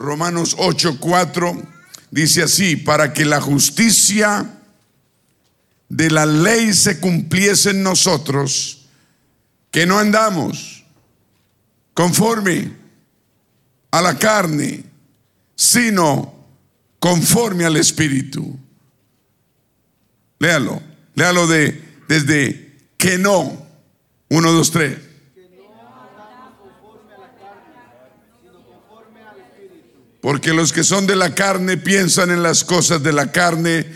Romanos 8:4 dice así, para que la justicia de la ley se cumpliese en nosotros, que no andamos conforme a la carne, sino conforme al Espíritu. Léalo, léalo de, desde que no. Uno, dos, tres. Porque los que son de la carne piensan en las cosas de la carne,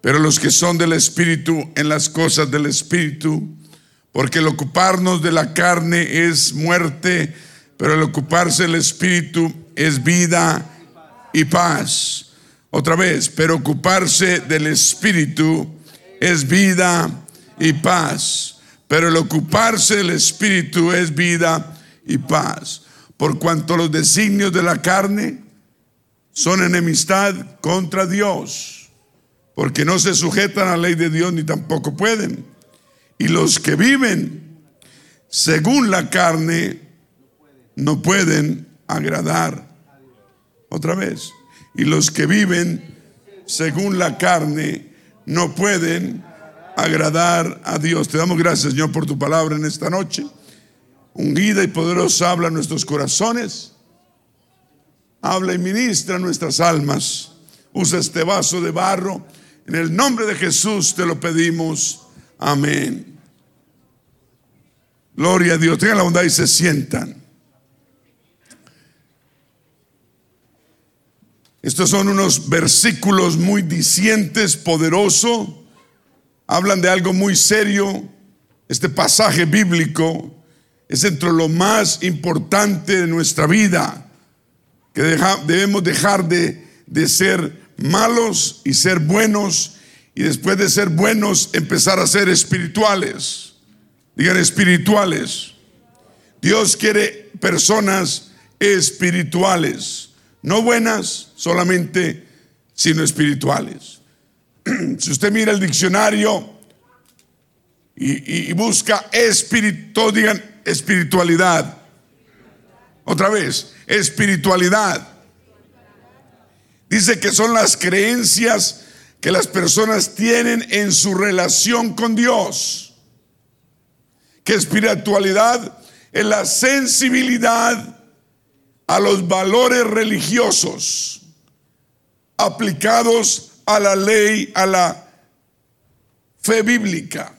pero los que son del Espíritu en las cosas del Espíritu. Porque el ocuparnos de la carne es muerte, pero el ocuparse del Espíritu es vida y paz. Otra vez, pero ocuparse del Espíritu es vida y paz. Pero el ocuparse del Espíritu es vida y paz. Por cuanto los designios de la carne son enemistad contra Dios, porque no se sujetan a la ley de Dios ni tampoco pueden. Y los que viven según la carne no pueden agradar. Otra vez. Y los que viven según la carne no pueden agradar a Dios. Te damos gracias, Señor, por tu palabra en esta noche. Ungida y poderosa habla nuestros corazones. Habla y ministra nuestras almas. Usa este vaso de barro. En el nombre de Jesús te lo pedimos. Amén. Gloria a Dios. Tengan la bondad y se sientan. Estos son unos versículos muy dicientes, poderosos. Hablan de algo muy serio. Este pasaje bíblico es entre lo más importante de nuestra vida, que debemos dejar de, de ser malos y ser buenos, y después de ser buenos empezar a ser espirituales. Digan espirituales. Dios quiere personas espirituales, no buenas solamente, sino espirituales. Si usted mira el diccionario y, busca espíritu, digan espiritualidad. Otra vez, espiritualidad. Dice que son las creencias que las personas tienen en su relación con Dios. Que espiritualidad es la sensibilidad a los valores religiosos aplicados a la ley, a la fe bíblica.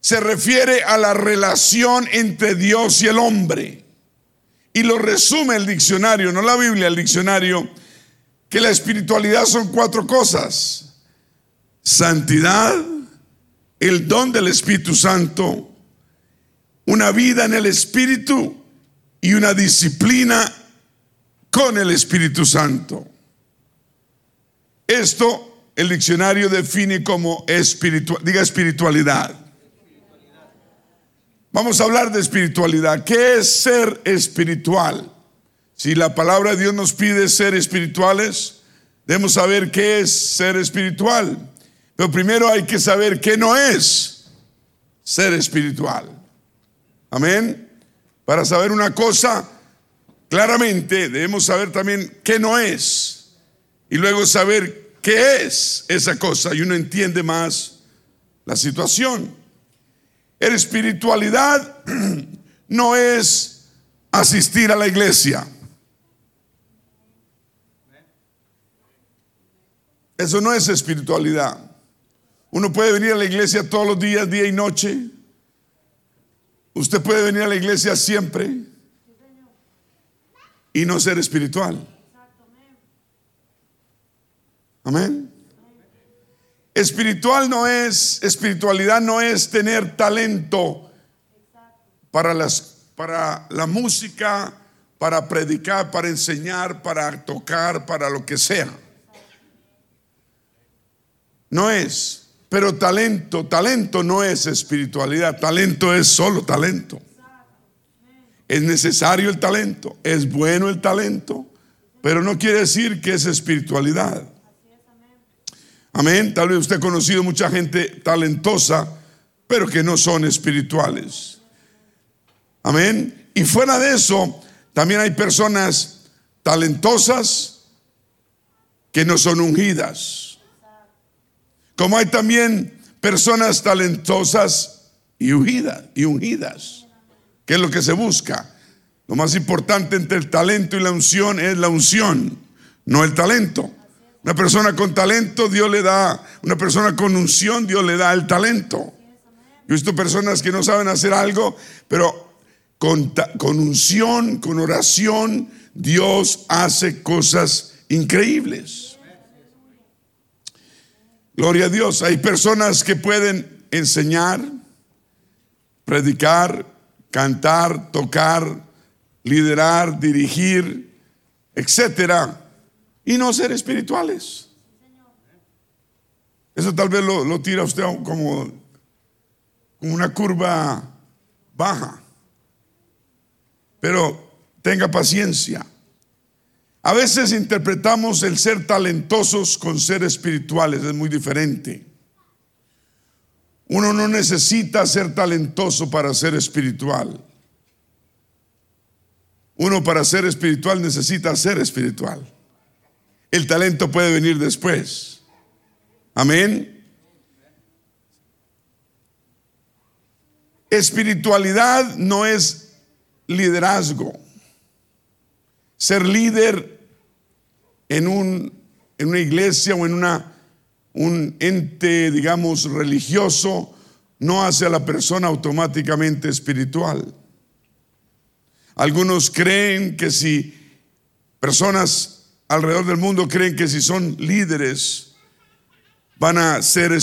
Se refiere a la relación entre Dios y el hombre. Y lo resume el diccionario, no la Biblia, el diccionario, que la espiritualidad son cuatro cosas. Santidad, el don del Espíritu Santo, una vida en el Espíritu y una disciplina con el Espíritu Santo. Esto el diccionario define como espiritual, diga espiritualidad. Vamos a hablar de espiritualidad. ¿Qué es ser espiritual? Si la palabra de Dios nos pide ser espirituales, debemos saber qué es ser espiritual. Pero primero hay que saber qué no es ser espiritual. Amén. Para saber una cosa, claramente debemos saber también qué no es. Y luego saber qué es esa cosa. Y uno entiende más la situación. Espiritualidad no es asistir a la iglesia. Eso no es espiritualidad. Uno puede venir a la iglesia todos los días, día y noche. Usted puede venir a la iglesia siempre y no ser espiritual. Amén. Espiritual no es, espiritualidad no es tener talento para, las, para la música, para predicar, para enseñar, para tocar, para lo que sea. No es. Pero talento, talento no es espiritualidad, talento es solo talento. Es necesario el talento, es bueno el talento, pero no quiere decir que es espiritualidad. Amén. Tal vez usted ha conocido mucha gente talentosa, pero que no son espirituales. Amén. Y fuera de eso, también hay personas talentosas que no son ungidas. Como hay también personas talentosas y ungidas, y que es lo que se busca. Lo más importante entre el talento y la unción es la unción, no el talento. Una persona con talento, Dios le da, una persona con unción, Dios le da el talento. Yo he visto personas que no saben hacer algo, pero con, con unción, con oración, Dios hace cosas increíbles. Gloria a Dios. Hay personas que pueden enseñar, predicar, cantar, tocar, liderar, dirigir, etcétera y no ser espirituales. Eso tal vez lo, tira usted como, como una curva baja. Pero tenga paciencia. A veces interpretamos el ser talentosos con ser espirituales, es muy diferente. Uno no necesita ser talentoso para ser espiritual. Uno para ser espiritual necesita ser espiritual. El talento puede venir después. Amén. Espiritualidad no es liderazgo. Ser líder en, un, en una iglesia o en una, un ente, digamos, religioso, no hace a la persona automáticamente espiritual. Algunos creen que si personas alrededor del mundo creen que si son líderes van a ser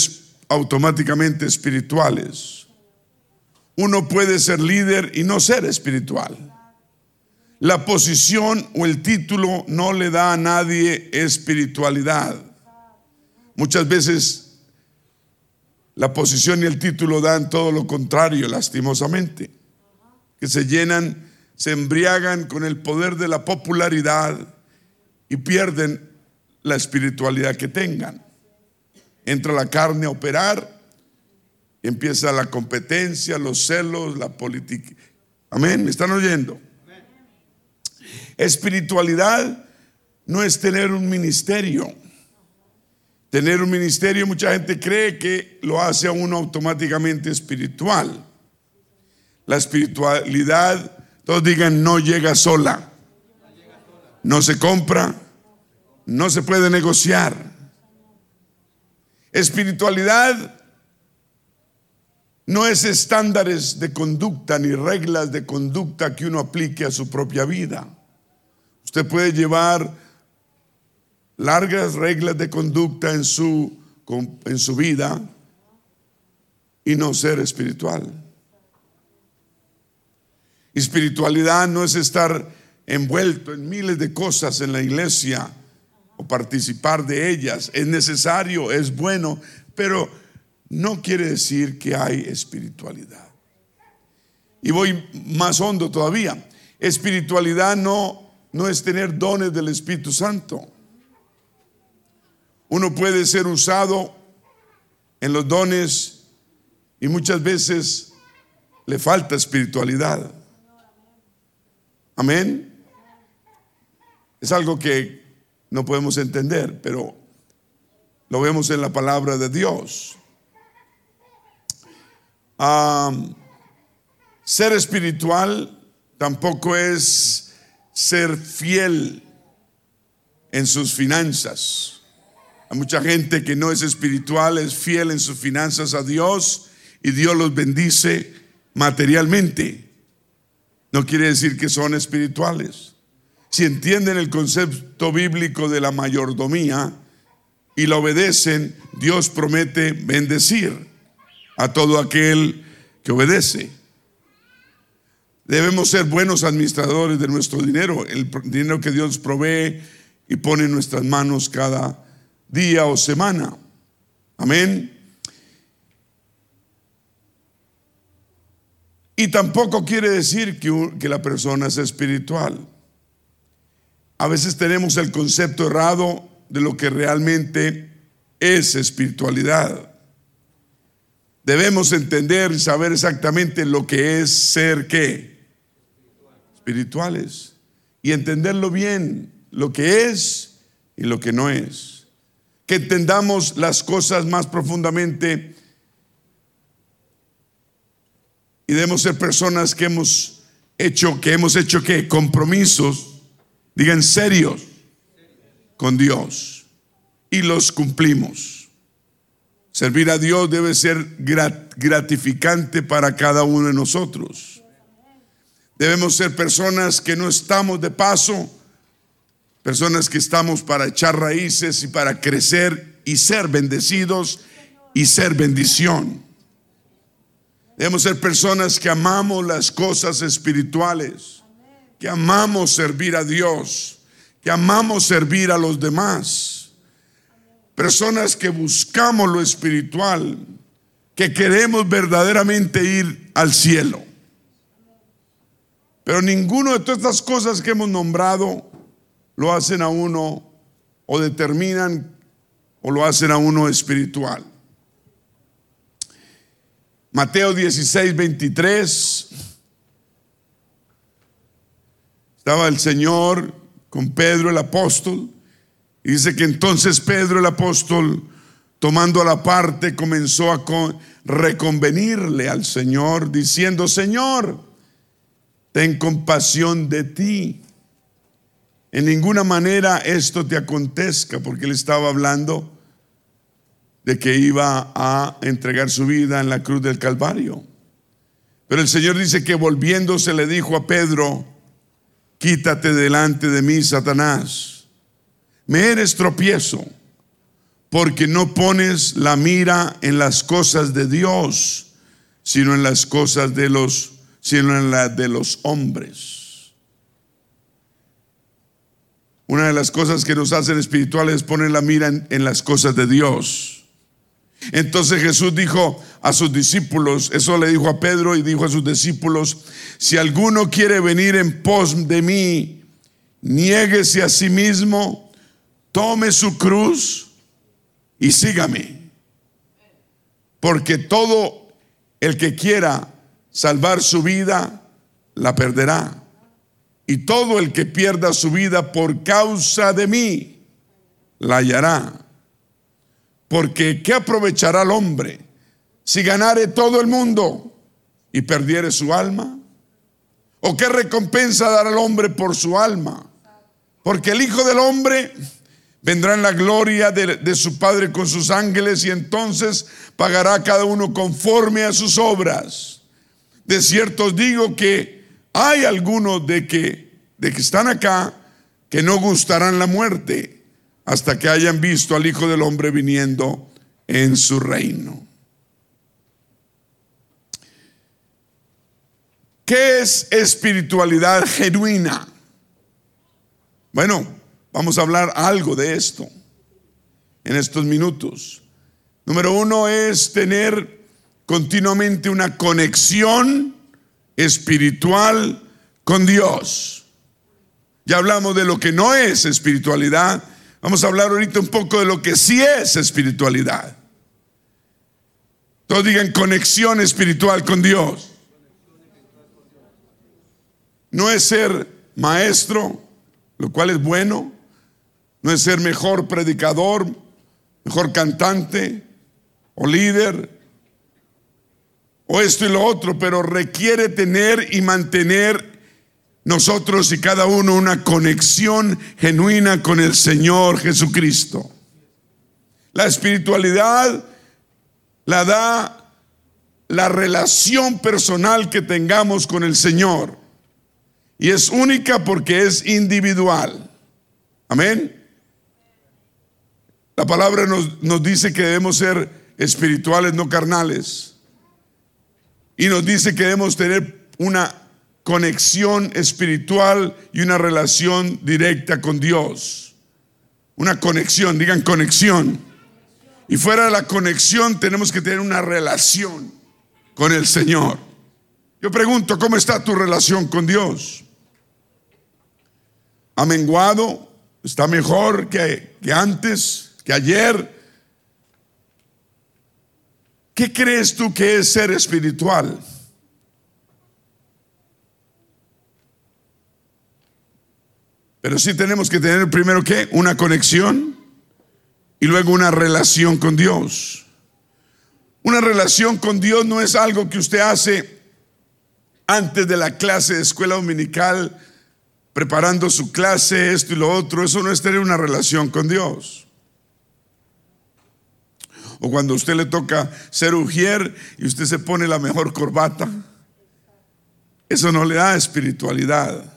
automáticamente espirituales. Uno puede ser líder y no ser espiritual. La posición o el título no le da a nadie espiritualidad. Muchas veces la posición y el título dan todo lo contrario, lastimosamente. Que se llenan, se embriagan con el poder de la popularidad y pierden la espiritualidad que tengan. Entra la carne a operar, empieza la competencia, los celos, la política. Amén, ¿me están oyendo? Espiritualidad no es tener un ministerio. Tener un ministerio, mucha gente cree que lo hace a uno automáticamente espiritual. La espiritualidad, todos digan, no llega sola no se compra, no se puede negociar. Espiritualidad no es estándares de conducta ni reglas de conducta que uno aplique a su propia vida. Usted puede llevar largas reglas de conducta en su, en su vida y no ser espiritual. Espiritualidad no es estar envuelto en miles de cosas en la iglesia o participar de ellas. Es necesario, es bueno, pero no quiere decir que hay espiritualidad. Y voy más hondo todavía. Espiritualidad no, no es tener dones del Espíritu Santo. Uno puede ser usado en los dones y muchas veces le falta espiritualidad. Amén. Es algo que no podemos entender, pero lo vemos en la palabra de Dios. ser espiritual tampoco es ser fiel en sus finanzas. Hay mucha gente que no es espiritual, es fiel en sus finanzas a Dios y Dios los bendice materialmente. No quiere decir que son espirituales. Si entienden el concepto bíblico de la mayordomía y la obedecen, Dios promete bendecir a todo aquel que obedece. Debemos ser buenos administradores de nuestro dinero, el dinero que Dios provee y pone en nuestras manos cada día o semana. Amén. Y tampoco quiere decir que, la persona es espiritual. A veces tenemos el concepto errado de lo que realmente es espiritualidad. Debemos entender y saber exactamente lo que es ser qué? Espirituales. y entenderlo bien, lo que es y lo que no es. Que entendamos las cosas más profundamente y debemos ser personas que hemos hecho, que hemos hecho que compromisos, digan serios, con Dios y los cumplimos. Servir a Dios debe ser gratificante para cada uno de nosotros. Debemos ser personas que no estamos de paso, personas que estamos para echar raíces y para crecer y ser bendecidos y ser bendición. Debemos ser personas que amamos las cosas espirituales, que amamos servir a Dios, que amamos servir a los demás. Personas que buscamos lo espiritual, que queremos verdaderamente ir al cielo. Pero ninguno de todas estas cosas que hemos nombrado lo hacen a uno o determinan o lo hacen a uno espiritual. Mateo 16, 23. Estaba el Señor con Pedro el apóstol. Y dice que entonces Pedro el apóstol, tomando a la parte, comenzó a reconvenirle al Señor, diciendo, Señor, ten compasión de ti. En ninguna manera esto te acontezca, porque él estaba hablando de que iba a entregar su vida en la cruz del Calvario. Pero el Señor dice que volviéndose le dijo a Pedro, quítate delante de mí, Satanás. Me eres tropiezo, porque no pones la mira en las cosas de Dios, sino en las cosas de los, sino en las de los hombres. Una de las cosas que nos hacen espirituales es poner la mira en, en las cosas de Dios. Entonces Jesús dijo a sus discípulos, eso le dijo a Pedro y dijo a sus discípulos, si alguno quiere venir en pos de mí, niéguese a sí mismo, tome su cruz y sígame. Porque todo el que quiera salvar su vida, la perderá. Y todo el que pierda su vida por causa de mí, la hallará. Porque ¿qué aprovechará el hombre si ganare todo el mundo y perdiere su alma? ¿O qué recompensa dará el hombre por su alma? Porque el Hijo del Hombre vendrá en la gloria de, su Padre con sus ángeles y entonces pagará cada uno conforme a sus obras. De cierto os digo que hay algunos de que, de que están acá que no gustarán la muerte hasta que hayan visto al Hijo del Hombre viniendo en su reino. ¿Qué es espiritualidad genuina? Bueno, vamos a hablar algo de esto en estos minutos. Número uno es tener continuamente una conexión espiritual con Dios. Ya hablamos de lo que no es espiritualidad, Vamos a hablar ahorita un poco de lo que sí es espiritualidad. Todos digan conexión espiritual con Dios. No es ser maestro, lo cual es bueno. No es ser mejor predicador, mejor cantante o líder o esto y lo otro, pero requiere tener y mantener nosotros y cada uno una conexión genuina con el Señor Jesucristo. La espiritualidad la da la relación personal que tengamos con el Señor. Y es única porque es individual. Amén. La palabra nos, nos, dice que debemos ser espirituales, no carnales. Y nos dice que debemos tener una conexión espiritual y una relación directa con Dios. Una conexión, digan conexión. Y fuera de la conexión tenemos que tener una relación con el Señor. Yo pregunto, ¿cómo está tu relación con Dios? ¿Ha menguado? ¿Está mejor que, que antes, que ayer? ¿Qué crees tú que es ser espiritual? Pero sí tenemos que tener primero que una conexión y luego una relación con Dios. Una relación con Dios no es algo que usted hace antes de la clase de escuela dominical, preparando su clase, esto y lo otro. Eso no es tener una relación con Dios. O cuando a usted le toca ser ujier y usted se pone la mejor corbata. Eso no le da espiritualidad.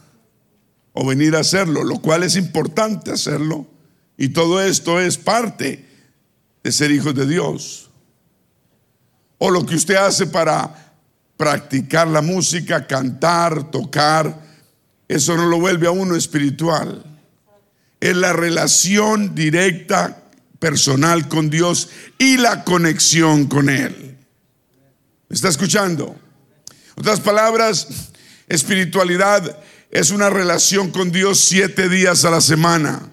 O venir a hacerlo, lo cual es importante hacerlo. Y todo esto es parte de ser hijos de Dios o lo que usted hace para practicar la música, cantar, tocar, eso no lo vuelve a uno espiritual. Es la relación directa, personal con Dios y la conexión con Él. ¿Me está escuchando? Otras palabras, espiritualidad es una relación con Dios siete días a la semana.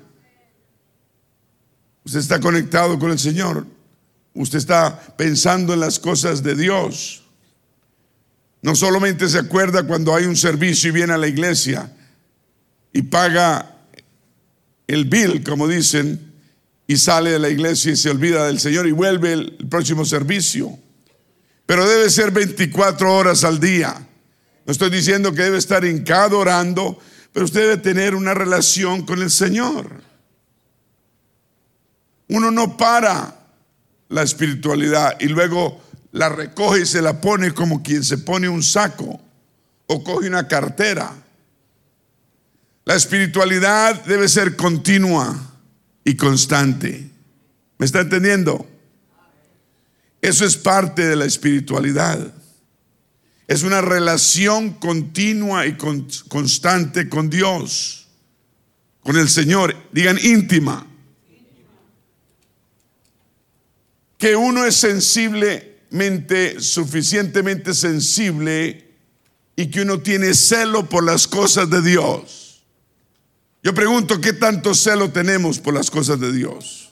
Usted está conectado con el Señor. Usted está pensando en las cosas de Dios. No solamente se acuerda cuando hay un servicio y viene a la iglesia y paga el bill, como dicen, y sale de la iglesia y se olvida del Señor y vuelve el, próximo servicio. Pero debe ser 24 horas al día. No estoy diciendo que debe estar hincado orando, pero usted debe tener una relación con el Señor. Uno no para la espiritualidad y luego la recoge y se la pone como quien se pone un saco o coge una cartera. La espiritualidad debe ser continua y constante. ¿Me está entendiendo? Eso es parte de la espiritualidad. Es una relación continua y constante con Dios, con el Señor. Digan íntima. que uno es sensiblemente, suficientemente sensible y que uno tiene celo por las cosas de Dios. Yo pregunto, ¿qué tanto celo tenemos por las cosas de Dios?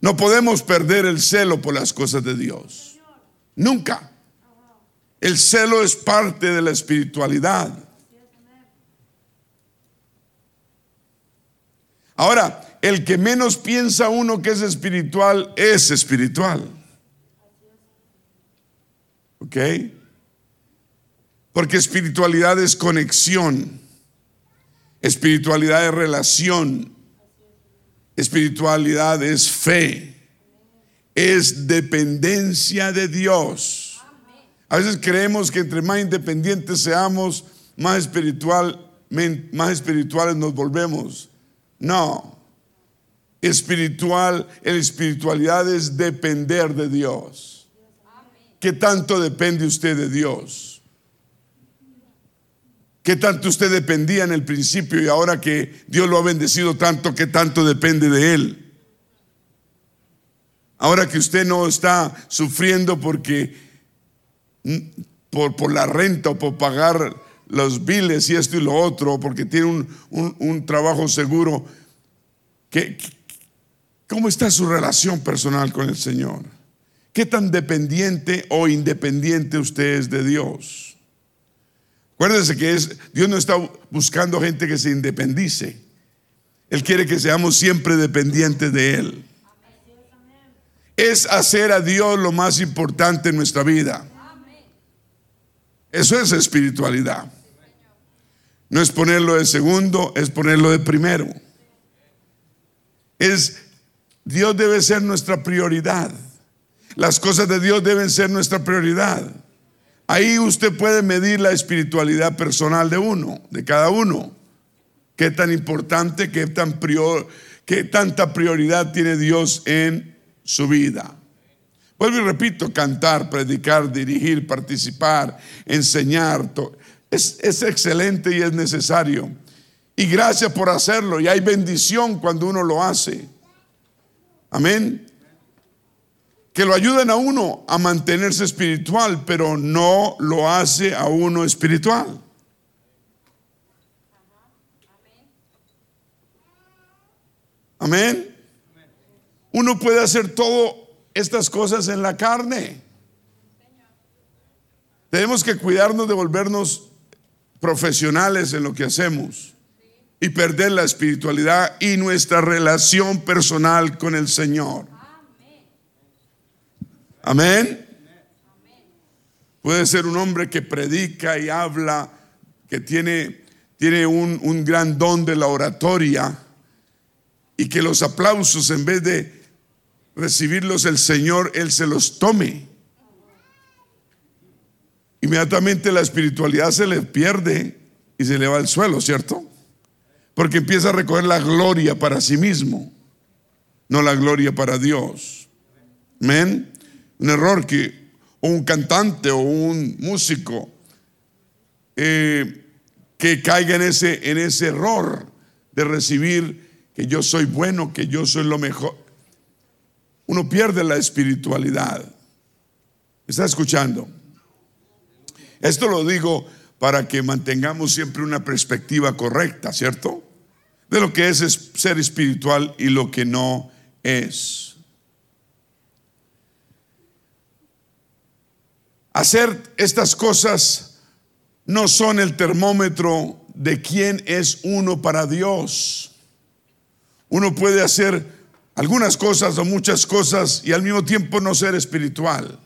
No podemos perder el celo por las cosas de Dios. Nunca. El celo es parte de la espiritualidad. Ahora, el que menos piensa uno que es espiritual es espiritual. ¿Ok? Porque espiritualidad es conexión, espiritualidad es relación, espiritualidad es fe, es dependencia de Dios. A veces creemos que entre más independientes seamos, más, espiritual, más espirituales nos volvemos. No, espiritual, en espiritualidad es depender de Dios. ¿Qué tanto depende usted de Dios? ¿Qué tanto usted dependía en el principio y ahora que Dios lo ha bendecido tanto, qué tanto depende de Él? Ahora que usted no está sufriendo porque por, por la renta o por pagar los biles y esto y lo otro, porque tiene un, un trabajo seguro, ¿qué, ¿Cómo está su relación personal con el Señor? ¿Qué tan dependiente o independiente usted es de Dios? Acuérdense que es, Dios no está buscando gente que se independice. Él quiere que seamos siempre dependientes de Él. Es hacer a Dios lo más importante en nuestra vida. Eso es espiritualidad. No es ponerlo de segundo, es ponerlo de primero. Es Dios debe ser nuestra prioridad. Las cosas de Dios deben ser nuestra prioridad. Ahí usted puede medir la espiritualidad personal de uno, de cada uno. Qué tan importante, qué, tan prior, qué tanta prioridad tiene Dios en su vida. Vuelvo y repito, cantar, predicar, dirigir, participar, enseñar, es, es excelente y es necesario. Y gracias por hacerlo. Y hay bendición cuando uno lo hace. Amén. Que lo ayuden a uno a mantenerse espiritual, pero no lo hace a uno espiritual. Amén. Uno puede hacer todas estas cosas en la carne. Tenemos que cuidarnos de volvernos profesionales en lo que hacemos. y perder la espiritualidad y nuestra relación personal con el Señor. Amén. Puede ser un hombre que predica y habla, que tiene, tiene un, un gran don de la oratoria y que los aplausos en vez de recibirlos el Señor, Él se los tome. Inmediatamente la espiritualidad se le pierde y se le va al suelo, ¿cierto? Porque empieza a recoger la gloria para sí mismo, no la gloria para Dios. Amén. Un error que un cantante o un músico eh, que caiga en ese, en ese error de recibir que yo soy bueno, que yo soy lo mejor. Uno pierde la espiritualidad. ¿Está escuchando? Esto lo digo para que mantengamos siempre una perspectiva correcta, ¿cierto? De lo que es ser espiritual y lo que no es. Hacer estas cosas no son el termómetro de quién es uno para Dios. Uno puede hacer algunas cosas o muchas cosas y al mismo tiempo no ser espiritual.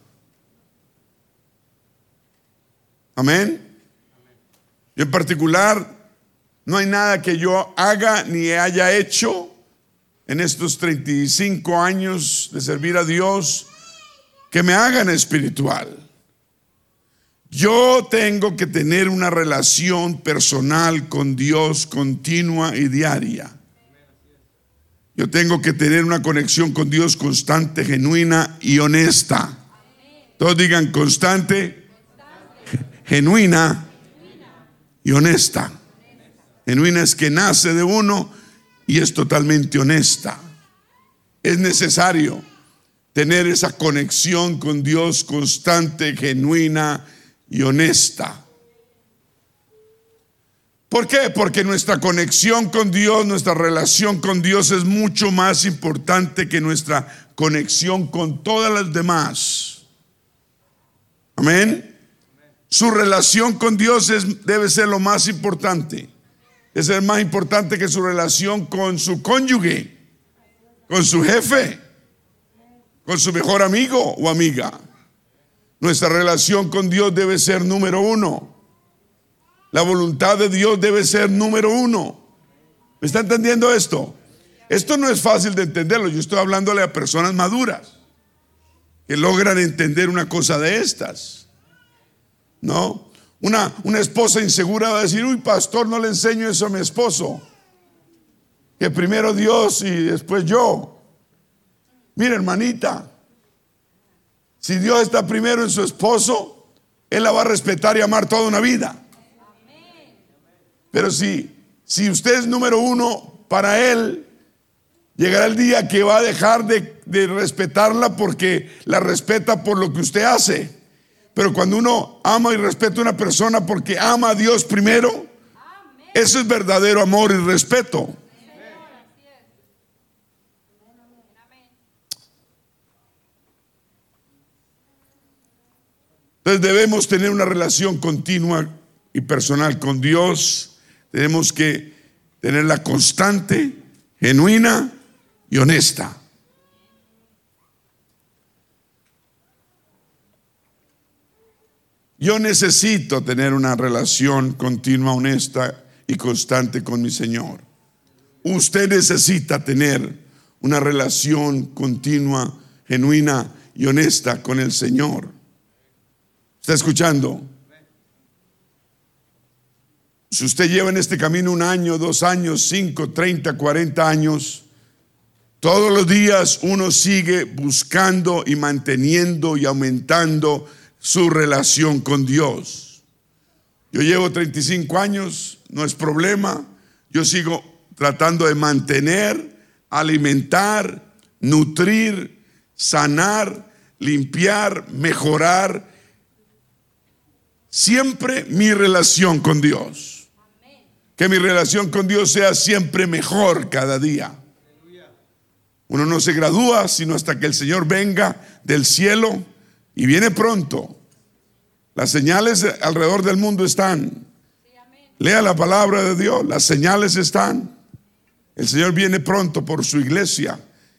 Amén. Y en particular, no hay nada que yo haga ni haya hecho en estos 35 años de servir a Dios que me hagan espiritual. Yo tengo que tener una relación personal con Dios continua y diaria. Yo tengo que tener una conexión con Dios constante, genuina y honesta. Todos digan constante, genuina y honesta. Genuina es que nace de uno y es totalmente honesta. Es necesario tener esa conexión con Dios constante, genuina y honesta. ¿Por qué? Porque nuestra conexión con Dios, nuestra relación con Dios es mucho más importante que nuestra conexión con todas las demás. Amén. Su relación con Dios debe ser lo más importante. Es el más importante que su relación con su cónyuge, con su jefe, con su mejor amigo o amiga. Nuestra relación con Dios debe ser número uno. La voluntad de Dios debe ser número uno. ¿Me está entendiendo esto? Esto no es fácil de entenderlo. Yo estoy hablándole a personas maduras que logran entender una cosa de estas. ¿no? Una, una esposa insegura va a decir, uy, pastor, no le enseño eso a mi esposo. Que primero Dios y después yo. Mira, hermanita, si Dios está primero en su esposo, Él la va a respetar y amar toda una vida. Pero si, si usted es número uno para Él, llegará el día que va a dejar de, de respetarla porque la respeta por lo que usted hace. Pero cuando uno ama y respeta a una persona porque ama a Dios primero, eso es verdadero amor y respeto. Entonces debemos tener una relación continua y personal con Dios. Tenemos que tenerla constante, genuina y honesta. Yo necesito tener una relación continua, honesta y constante con mi Señor. Usted necesita tener una relación continua, genuina y honesta con el Señor. ¿Está escuchando? Si usted lleva en este camino un año, dos años, cinco, treinta, cuarenta años, todos los días uno sigue buscando y manteniendo y aumentando su relación con Dios. Yo llevo 35 años, no es problema. Yo sigo tratando de mantener, alimentar, nutrir, sanar, limpiar, mejorar siempre mi relación con Dios. Que mi relación con Dios sea siempre mejor cada día. Uno no se gradúa sino hasta que el Señor venga del cielo y viene pronto. Las señales alrededor del mundo están. Lea la palabra de Dios, las señales están. El Señor viene pronto por su iglesia.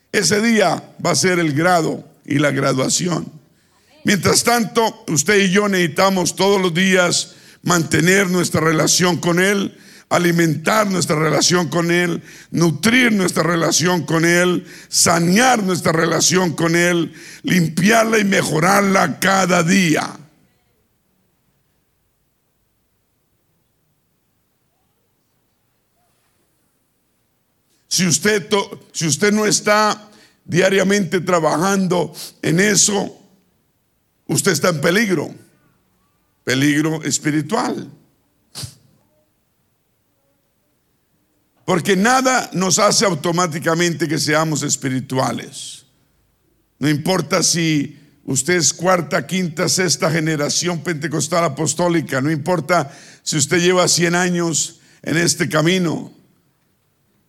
Ese día va a ser el grado y la graduación. Mientras tanto, usted y yo necesitamos todos los días mantener nuestra relación con Él, alimentar nuestra relación con Él, nutrir nuestra relación con Él, sanear nuestra relación con Él, limpiarla y mejorarla cada día. Si usted, si usted no está diariamente trabajando en eso, usted está en peligro, peligro espiritual. Porque nada nos hace automáticamente que seamos espirituales. No importa si usted es cuarta, quinta, sexta generación pentecostal apostólica, no importa si usted lleva 100 años en este camino.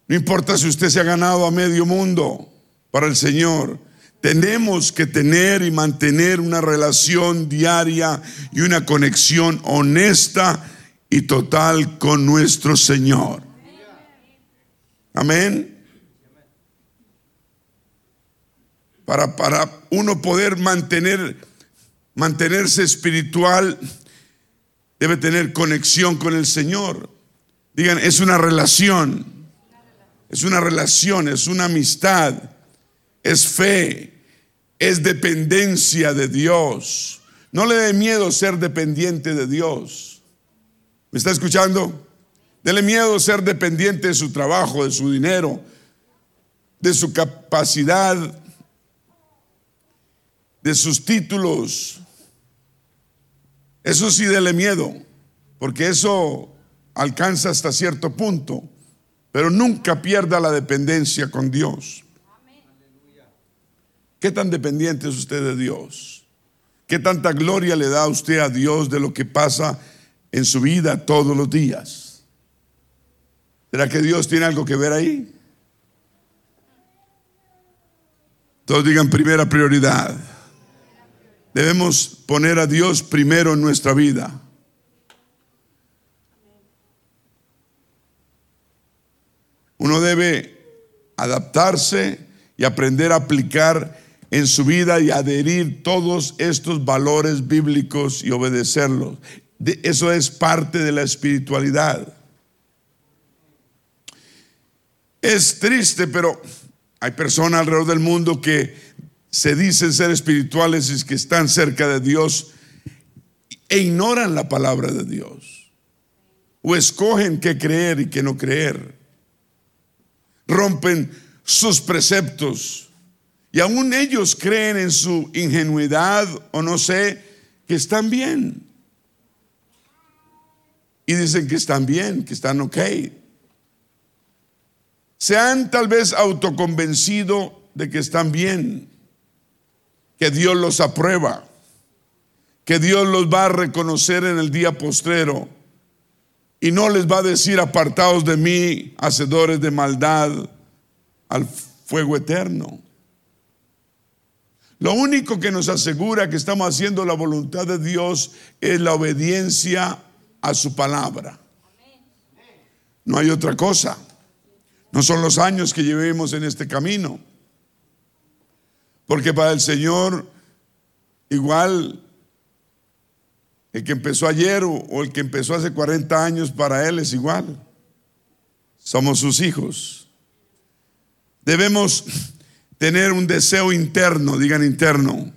No importa si usted se ha ganado a medio mundo para el Señor. Tenemos que tener y mantener una relación diaria y una conexión honesta y total con nuestro Señor. Amén. Para, para uno poder mantener, mantenerse espiritual, debe tener conexión con el Señor. Digan, es una relación. Es una relación, es una amistad, es fe, es dependencia de Dios. No le dé miedo ser dependiente de Dios. ¿Me está escuchando? Dele miedo ser dependiente de su trabajo, de su dinero, de su capacidad, de sus títulos. Eso sí, dele miedo, porque eso alcanza hasta cierto punto. Pero nunca pierda la dependencia con Dios. ¿Qué tan dependiente es usted de Dios? ¿Qué tanta gloria le da usted a Dios de lo que pasa en su vida todos los días? ¿Será que Dios tiene algo que ver ahí? Todos digan primera prioridad. Debemos poner a Dios primero en nuestra vida. Uno debe adaptarse y aprender a aplicar en su vida y adherir todos estos valores bíblicos y obedecerlos. Eso es parte de la espiritualidad. Es triste, pero hay personas alrededor del mundo que se dicen ser espirituales y que están cerca de Dios e ignoran la palabra de Dios. O escogen qué creer y qué no creer rompen sus preceptos. Y aún ellos creen en su ingenuidad o no sé, que están bien. Y dicen que están bien, que están ok. Se han tal vez autoconvencido de que están bien, que Dios los aprueba, que Dios los va a reconocer en el día postrero y no les va a decir apartados de mí, hacedores de maldad, al fuego eterno. Lo único que nos asegura que estamos haciendo la voluntad de Dios es la obediencia a su palabra. No hay otra cosa. No son los años que llevemos en este camino. Porque para el Señor, igual el que empezó ayer o, el que empezó hace 40 años, para Él es igual. Somos sus hijos. Debemos tener un deseo interno, digan interno,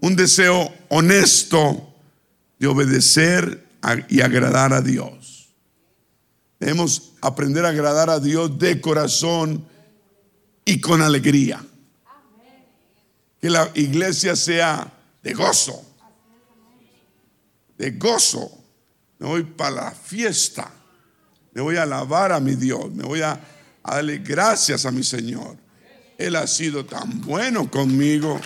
un deseo honesto de obedecer y agradar a Dios. Debemos aprender a agradar a Dios de corazón y con alegría. Que la iglesia sea de gozo de gozo. Me voy para la fiesta. Me voy a alabar a mi Dios. Me voy a, darle gracias a mi Señor. Él ha sido tan bueno conmigo.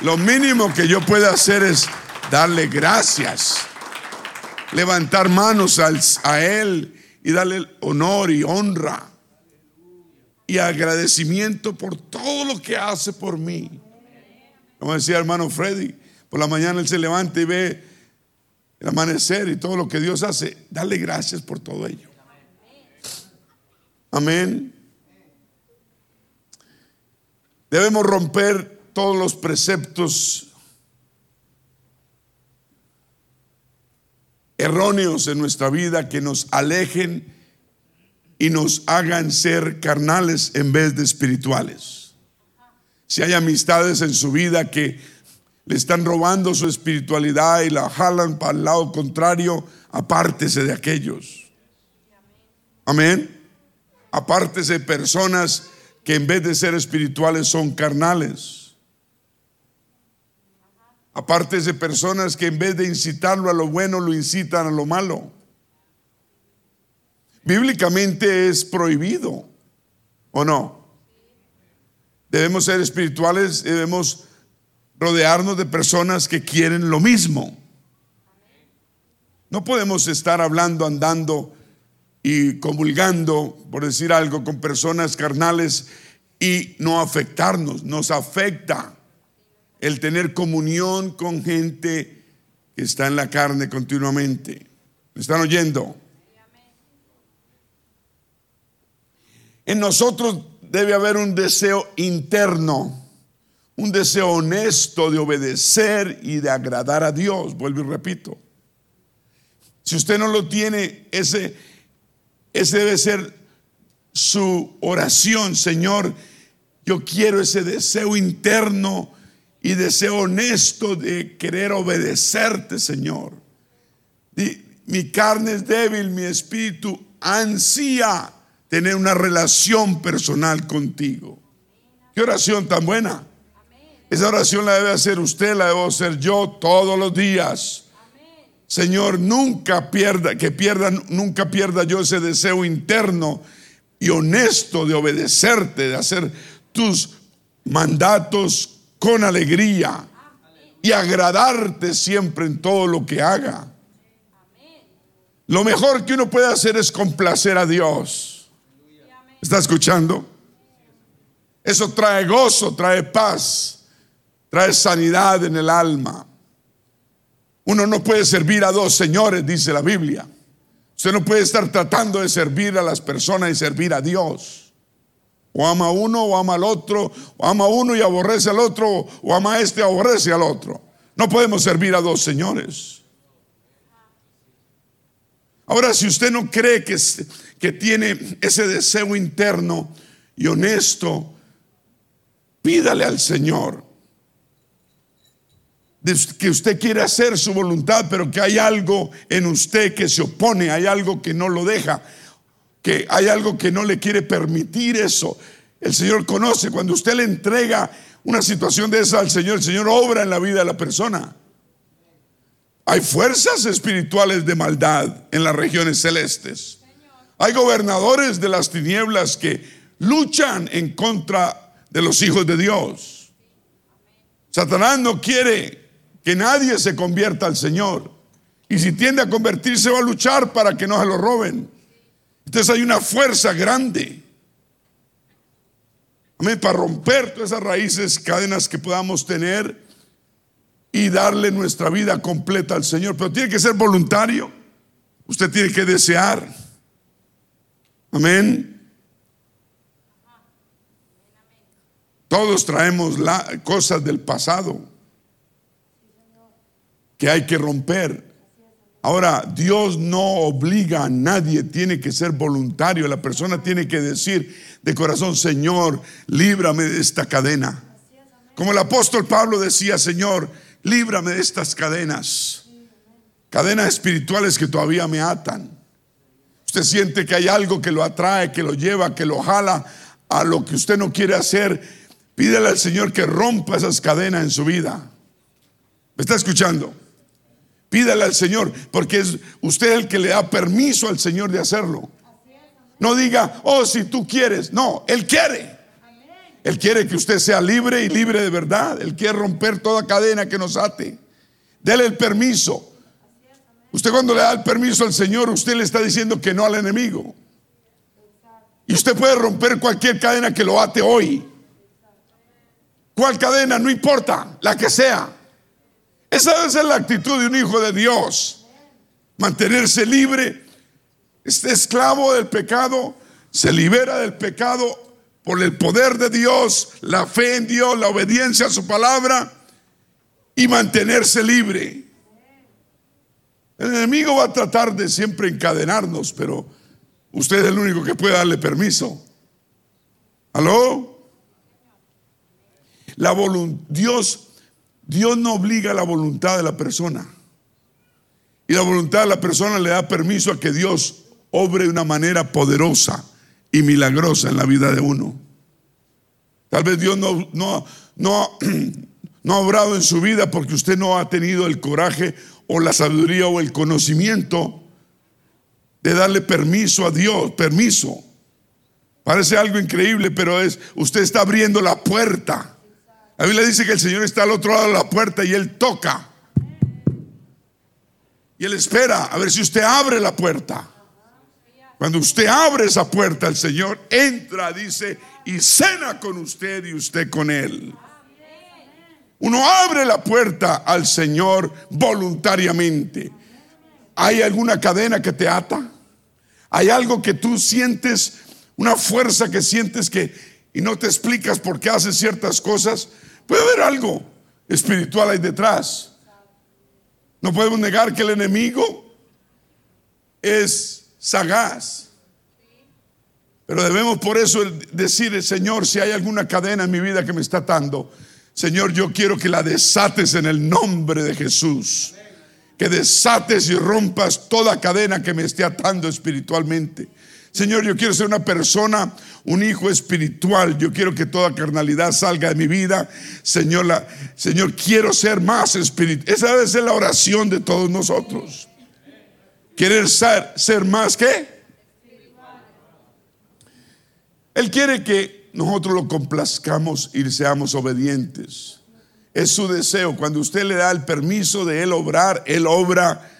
Lo mínimo que yo puedo hacer es darle gracias. Levantar manos a Él y darle honor y honra. Y agradecimiento por todo lo que hace por mí. Como decía hermano Freddy, por la mañana él se levanta y ve el amanecer y todo lo que Dios hace, dale gracias por todo ello. Amén. Debemos romper todos los preceptos erróneos en nuestra vida que nos alejen y nos hagan ser carnales en vez de espirituales. Si hay amistades en su vida que le están robando su espiritualidad y la jalan para el lado contrario, apártese de aquellos. Amén. Apártese de personas que en vez de ser espirituales son carnales. Apártese de personas que en vez de incitarlo a lo bueno lo incitan a lo malo. Bíblicamente es prohibido, ¿o no? Debemos ser espirituales, debemos rodearnos de personas que quieren lo mismo. No podemos estar hablando, andando y comulgando, por decir algo, con personas carnales y no afectarnos. Nos afecta el tener comunión con gente que está en la carne continuamente. ¿Me están oyendo? En nosotros debe haber un deseo interno un deseo honesto de obedecer y de agradar a Dios. Vuelvo y repito. Si usted no lo tiene, ese, ese debe ser su oración, Señor. Yo quiero ese deseo interno y deseo honesto de querer obedecerte, Señor. Mi carne es débil, mi espíritu ansía tener una relación personal contigo. Qué oración tan buena. Esa oración la debe hacer usted, la debo hacer yo todos los días. Señor, nunca pierda, que pierda, nunca pierda yo ese deseo interno y honesto de obedecerte, de hacer tus mandatos con alegría y agradarte siempre en todo lo que haga. Lo mejor que uno puede hacer es complacer a Dios. ¿Está escuchando? Eso trae gozo, trae paz trae sanidad en el alma. Uno no puede servir a dos señores, dice la Biblia. Usted no puede estar tratando de servir a las personas y servir a Dios. O ama uno o ama al otro, o ama uno y aborrece al otro, o ama este y aborrece al otro. No podemos servir a dos señores. Ahora, si usted no cree que, que tiene ese deseo interno y honesto, pídale al Señor que usted quiere hacer su voluntad, pero que hay algo en usted que se opone, hay algo que no lo deja, que hay algo que no le quiere permitir eso. El Señor conoce, cuando usted le entrega una situación de esa al Señor, el Señor obra en la vida de la persona. Hay fuerzas espirituales de maldad en las regiones celestes. Hay gobernadores de las tinieblas que luchan en contra de los hijos de Dios. Satanás no quiere que nadie se convierta al Señor. Y si tiende a convertirse va a luchar para que no se lo roben. Entonces hay una fuerza grande. Amén, para romper todas esas raíces, cadenas que podamos tener y darle nuestra vida completa al Señor. Pero tiene que ser voluntario. Usted tiene que desear. Amén. Todos traemos cosas del pasado que hay que romper. Ahora, Dios no obliga a nadie, tiene que ser voluntario. La persona tiene que decir de corazón, Señor, líbrame de esta cadena. Como el apóstol Pablo decía, Señor, líbrame de estas cadenas. Cadenas espirituales que todavía me atan. Usted siente que hay algo que lo atrae, que lo lleva, que lo jala a lo que usted no quiere hacer. Pídele al Señor que rompa esas cadenas en su vida. ¿Me está escuchando? Pídale al Señor, porque es usted el que le da permiso al Señor de hacerlo. No diga, oh, si tú quieres. No, Él quiere. Él quiere que usted sea libre y libre de verdad. Él quiere romper toda cadena que nos ate. Dele el permiso. Usted cuando le da el permiso al Señor, usted le está diciendo que no al enemigo. Y usted puede romper cualquier cadena que lo ate hoy. ¿Cuál cadena? No importa, la que sea. Esa ser la actitud de un hijo de Dios. mantenerse libre, este esclavo del pecado, se libera del pecado por el poder de Dios, la fe en Dios, la obediencia a su palabra y mantenerse libre. El enemigo va a tratar de siempre encadenarnos, pero usted es el único que puede darle permiso. ¿Aló? La Dios, Dios no obliga la voluntad de la persona. Y la voluntad de la persona le da permiso a que Dios obre de una manera poderosa y milagrosa en la vida de uno. Tal vez Dios no, no, no, no ha obrado en su vida porque usted no ha tenido el coraje o la sabiduría o el conocimiento de darle permiso a Dios, permiso. Parece algo increíble, pero es, usted está abriendo la puerta. La Biblia dice que el Señor está al otro lado de la puerta y Él toca. Y Él espera a ver si usted abre la puerta. Cuando usted abre esa puerta, el Señor entra, dice, y cena con usted y usted con Él. Uno abre la puerta al Señor voluntariamente. ¿Hay alguna cadena que te ata? ¿Hay algo que tú sientes, una fuerza que sientes que y no te explicas por qué haces ciertas cosas? Puede haber algo espiritual ahí detrás. No podemos negar que el enemigo es sagaz. Pero debemos por eso decir, Señor, si hay alguna cadena en mi vida que me está atando, Señor, yo quiero que la desates en el nombre de Jesús. Que desates y rompas toda cadena que me esté atando espiritualmente. Señor, yo quiero ser una persona, un hijo espiritual. Yo quiero que toda carnalidad salga de mi vida. Señor, Señor, quiero ser más espiritual. Esa debe ser la oración de todos nosotros. Querer ser, ser más que. Él quiere que nosotros lo complazcamos y seamos obedientes. Es su deseo. Cuando usted le da el permiso de Él obrar, Él obra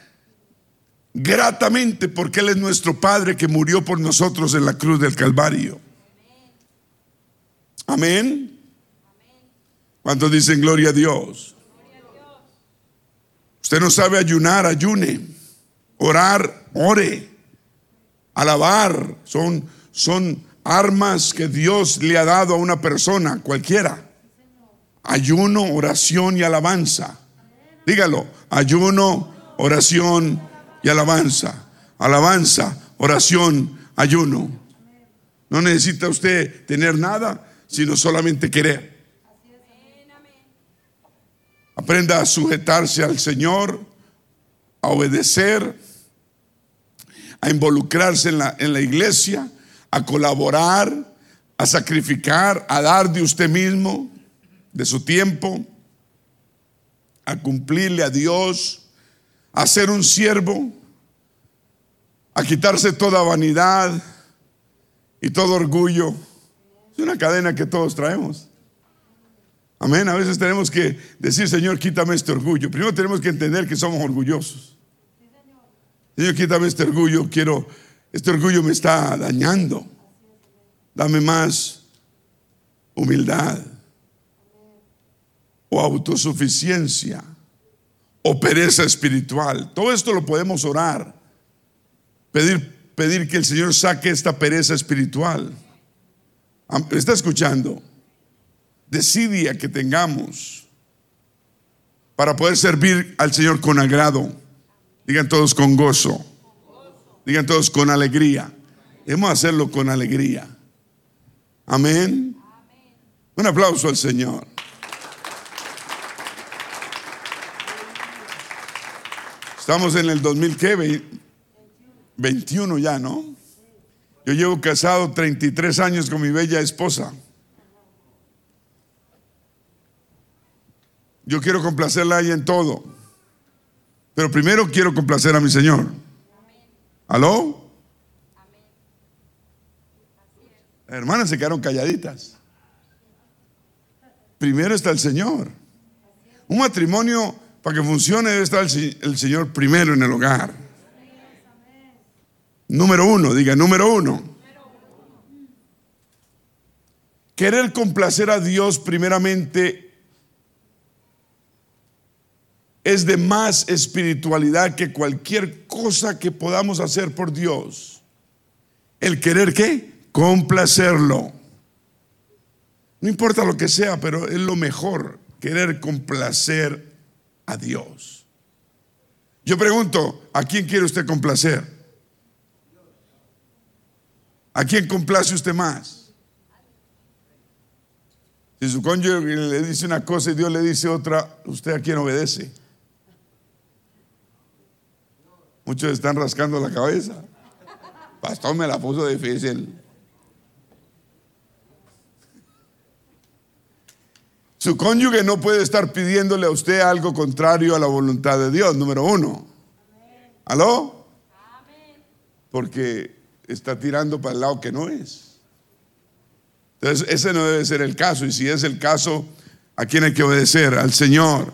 gratamente porque Él es nuestro Padre que murió por nosotros en la cruz del Calvario. Amén. ¿Cuántos dicen gloria a Dios? Usted no sabe ayunar, ayune. Orar, ore. Alabar, son, son armas que Dios le ha dado a una persona, cualquiera. Ayuno, oración y alabanza. Dígalo, ayuno, oración y alabanza. Alabanza, oración, ayuno. No necesita usted tener nada, sino solamente querer. Aprenda a sujetarse al Señor, a obedecer a involucrarse en la, en la iglesia, a colaborar, a sacrificar, a dar de usted mismo, de su tiempo, a cumplirle a Dios, a ser un siervo, a quitarse toda vanidad y todo orgullo. Es una cadena que todos traemos. Amén. A veces tenemos que decir, Señor, quítame este orgullo. Primero tenemos que entender que somos orgullosos. Señor, quítame este orgullo, quiero, este orgullo me está dañando. Dame más humildad o autosuficiencia o pereza espiritual. Todo esto lo podemos orar. Pedir, pedir que el Señor saque esta pereza espiritual. ¿Me está escuchando? Decidia que tengamos para poder servir al Señor con agrado. Digan todos con gozo. Digan todos con alegría. Debemos hacerlo con alegría. Amén. Un aplauso al Señor. Estamos en el 2000, ¿qué? 21 ya, ¿no? Yo llevo casado 33 años con mi bella esposa. Yo quiero complacerla ahí en todo. Pero primero quiero complacer a mi Señor. ¿Aló? Las hermanas se quedaron calladitas. Primero está el Señor. Un matrimonio, para que funcione, debe estar el, Señor primero en el hogar. Número uno, diga, número uno. Querer complacer a Dios primeramente es de más espiritualidad que cualquier cosa que podamos hacer por Dios. El querer qué? Complacerlo. No importa lo que sea, pero es lo mejor, querer complacer a Dios. Yo pregunto, ¿a quién quiere usted complacer? ¿A quién complace usted más? Si su cónyuge le dice una cosa y Dios le dice otra, ¿usted a quién obedece? Muchos están rascando la cabeza. Pastor me la puso difícil. Su cónyuge no puede estar pidiéndole a usted algo contrario a la voluntad de Dios, número uno. ¿Aló? Porque está tirando para el lado que no es. Entonces, ese no debe ser el caso. Y si es el caso, ¿a quién hay que obedecer? Al Señor.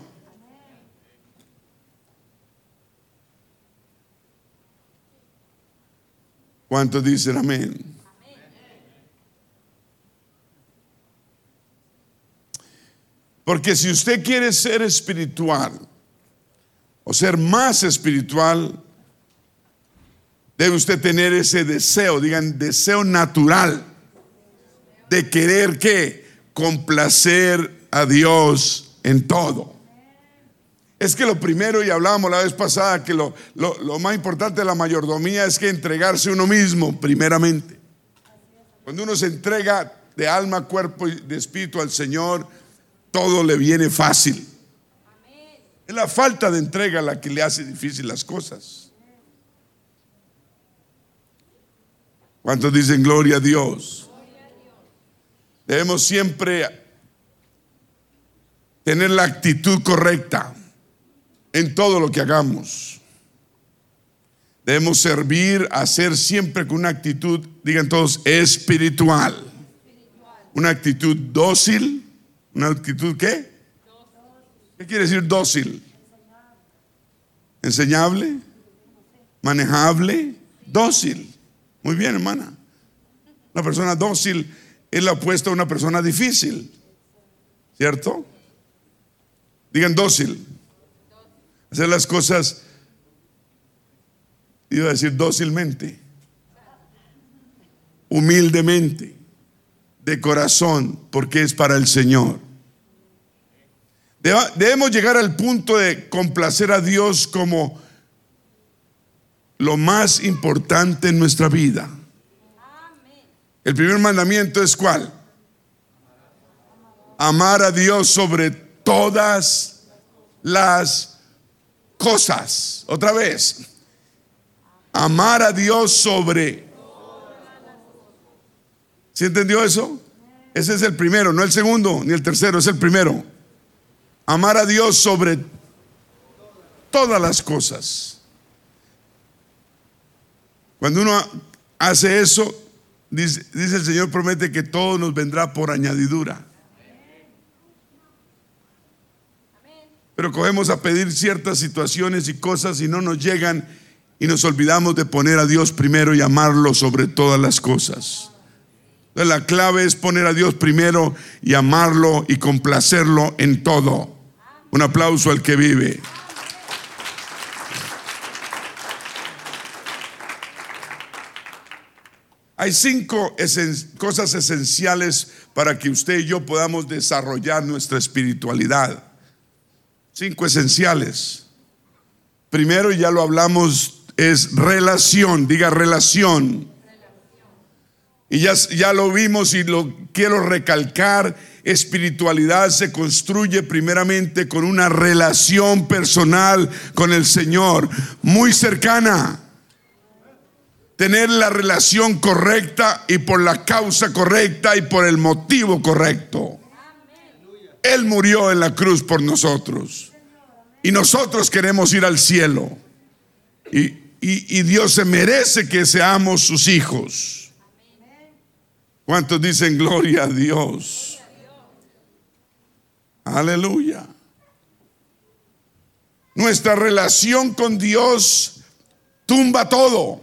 ¿Cuántos dicen amén? Porque si usted quiere ser espiritual o ser más espiritual, debe usted tener ese deseo, digan, deseo natural de querer que complacer a Dios en todo. Es que lo primero, y hablábamos la vez pasada, que lo, lo, más importante de la mayordomía es que entregarse uno mismo primeramente. Cuando uno se entrega de alma, cuerpo y de espíritu al Señor, todo le viene fácil. Es la falta de entrega la que le hace difícil las cosas. ¿Cuántos dicen gloria a Dios? Debemos siempre tener la actitud correcta en todo lo que hagamos. Debemos servir, hacer siempre con una actitud, digan todos, espiritual. Una actitud dócil ¿Una actitud qué? ¿Qué quiere decir dócil? Enseñable, manejable, dócil. Muy bien, hermana. Una persona dócil es la opuesta a una persona difícil. ¿Cierto? Digan dócil. Hacer las cosas, iba a decir dócilmente, humildemente de corazón porque es para el Señor. Debemos llegar al punto de complacer a Dios como lo más importante en nuestra vida. El primer mandamiento es cuál? Amar a Dios sobre todas las cosas. Otra vez. Amar a Dios sobre ¿Sí entendió eso? Ese es el primero, no el segundo ni el tercero, es el primero. Amar a Dios sobre todas las cosas. Cuando uno hace eso, dice, dice, el Señor, promete que todo nos vendrá por añadidura. Pero cogemos a pedir ciertas situaciones y cosas y no nos llegan y nos olvidamos de poner a Dios primero y amarlo sobre todas las cosas. La clave es poner a Dios primero y amarlo y complacerlo en todo. Un aplauso al que vive. Hay cinco cosas esenciales para que usted y yo podamos desarrollar nuestra espiritualidad. Cinco esenciales. Primero, ya lo hablamos, es relación. Diga relación. Y ya, ya lo vimos y lo quiero recalcar. Espiritualidad se construye primeramente con una relación personal con el Señor, muy cercana. Tener la relación correcta y por la causa correcta y por el motivo correcto. Él murió en la cruz por nosotros. Y nosotros queremos ir al cielo. Y, y Dios se merece que seamos sus hijos. ¿Cuántos dicen gloria a Dios? Aleluya. Nuestra relación con Dios tumba todo.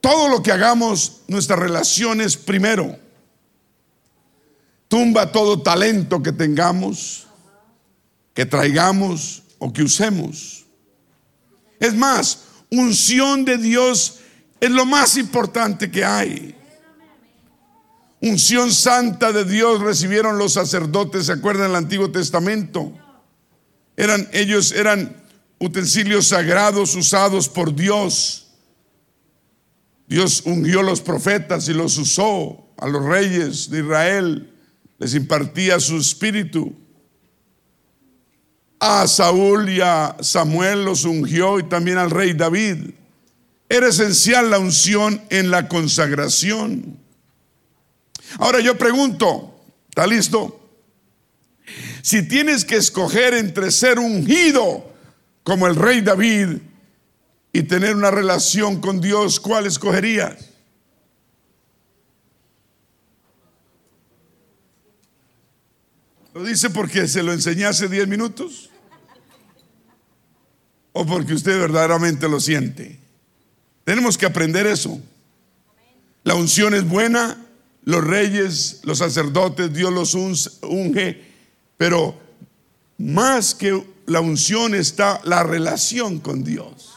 Todo lo que hagamos, nuestras relaciones primero. Tumba todo talento que tengamos. que traigamos o que usemos. Es más, unción de Dios es lo más importante que hay. Unción santa de Dios recibieron los sacerdotes, ¿se acuerdan del Antiguo Testamento? Eran ellos eran utensilios sagrados usados por Dios. Dios ungió los profetas y los usó a los reyes de Israel, les impartía su espíritu. A Saúl y a Samuel los ungió y también al rey David. Era esencial la unción en la consagración. Ahora yo pregunto, ¿está listo? Si tienes que escoger entre ser ungido como el rey David y tener una relación con Dios, ¿cuál escogerías? ¿Lo dice porque se lo enseñé hace 10 minutos? ¿O porque usted verdaderamente lo siente? Tenemos que aprender eso. La unción es buena, los reyes, los sacerdotes, Dios los unge, pero más que la unción está la relación con Dios.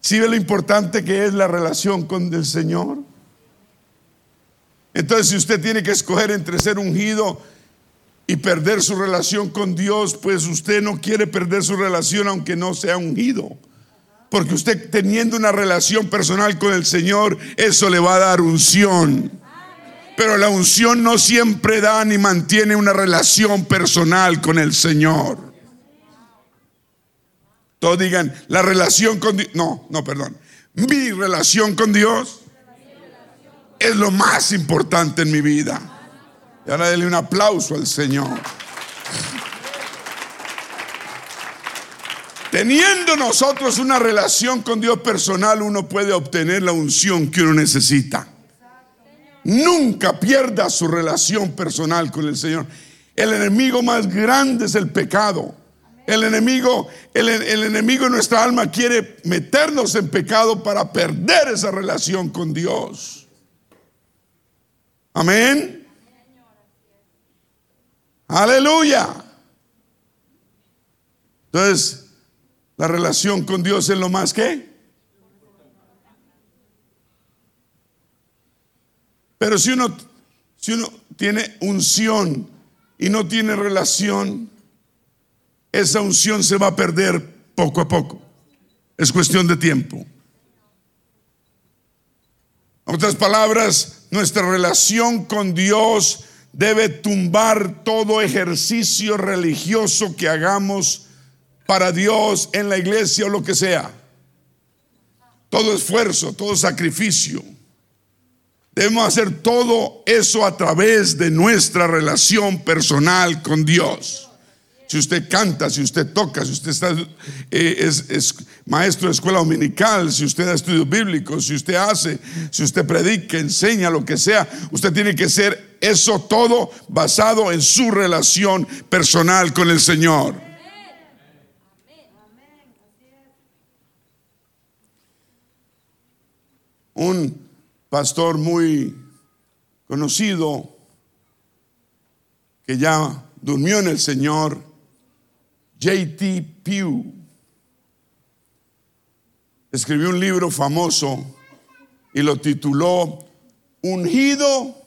¿Sí ve lo importante que es la relación con el Señor? Entonces, si usted tiene que escoger entre ser ungido y perder su relación con Dios, pues usted no quiere perder su relación aunque no sea ungido. Porque usted teniendo una relación personal con el Señor, eso le va a dar unción. Pero la unción no siempre da ni mantiene una relación personal con el Señor. Todos digan, la relación con Dios. No, no, perdón. Mi relación con Dios es lo más importante en mi vida. Y ahora denle un aplauso al Señor. Teniendo nosotros una relación con Dios personal, uno puede obtener la unción que uno necesita. Nunca pierda su relación personal con el Señor. El enemigo más grande es el pecado. El enemigo, el, enemigo de nuestra alma quiere meternos en pecado para perder esa relación con Dios. Amén. Aleluya. Entonces, la relación con Dios es lo más que Pero si uno, si uno tiene unción y no tiene relación, esa unción se va a perder poco a poco. Es cuestión de tiempo. En otras palabras, nuestra relación con Dios debe tumbar todo ejercicio religioso que hagamos para Dios en la iglesia o lo que sea. Todo esfuerzo, todo sacrificio. Debemos hacer todo eso a través de nuestra relación personal con Dios. Si usted canta, si usted toca, si usted está, eh, es, maestro de escuela dominical, si usted da estudios bíblicos, si usted hace, si usted predica, enseña, lo que sea, usted tiene que ser eso todo basado en su relación personal con el Señor. Un pastor muy conocido que ya durmió en el Señor, J.T. Pugh, escribió un libro famoso y lo tituló Ungido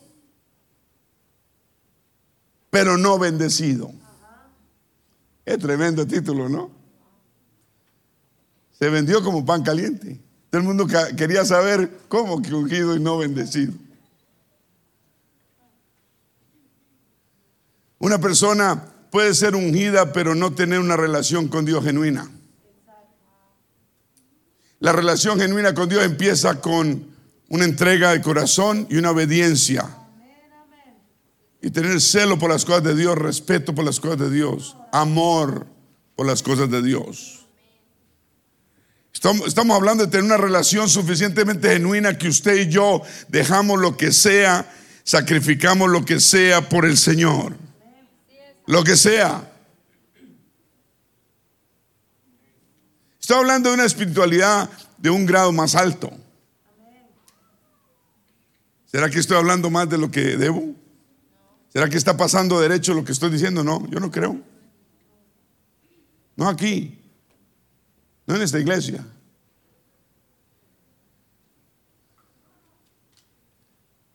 pero no bendecido. Es tremendo título, ¿no? Se vendió como pan caliente. Todo el mundo quería saber cómo que ungido y no bendecido. Una persona puede ser ungida pero no tener una relación con Dios genuina. La relación genuina con Dios empieza con una entrega de corazón y una obediencia. Y tener celo por las cosas de Dios, respeto por las cosas de Dios, amor por las cosas de Dios. Estamos, hablando de tener una relación suficientemente genuina que usted y yo dejamos lo que sea, sacrificamos lo que sea por el Señor. Lo que sea. Estoy hablando de una espiritualidad de un grado más alto. ¿Será que estoy hablando más de lo que debo? ¿Será que está pasando derecho lo que estoy diciendo? No, yo no creo. No aquí, en esta iglesia.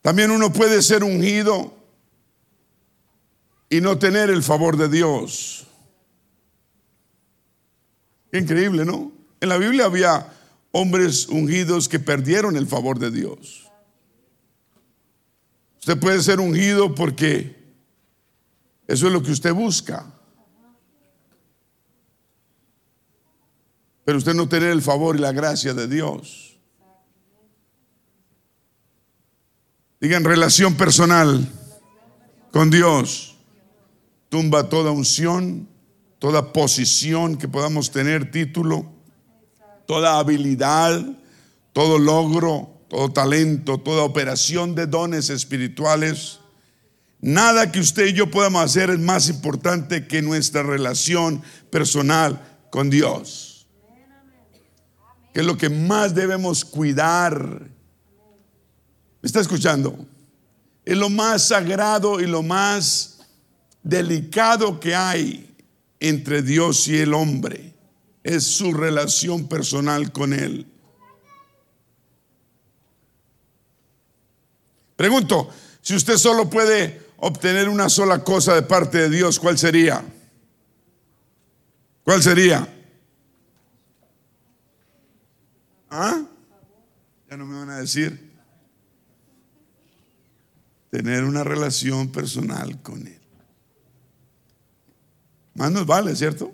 También uno puede ser ungido y no tener el favor de Dios. Increíble, ¿no? En la Biblia había hombres ungidos que perdieron el favor de Dios. Usted puede ser ungido porque eso es lo que usted busca. Pero usted no tener el favor y la gracia de Dios. Digan relación personal con Dios. Tumba toda unción, toda posición que podamos tener, título, toda habilidad, todo logro, todo talento, toda operación de dones espirituales. Nada que usted y yo podamos hacer es más importante que nuestra relación personal con Dios. Que es lo que más debemos cuidar. ¿Me está escuchando? Es lo más sagrado y lo más delicado que hay entre Dios y el hombre. Es su relación personal con Él. Pregunto, si usted solo puede obtener una sola cosa de parte de Dios, ¿cuál sería? ¿Cuál sería? ¿Ah? Ya no me van a decir. Tener una relación personal con Él. Más nos vale, ¿cierto?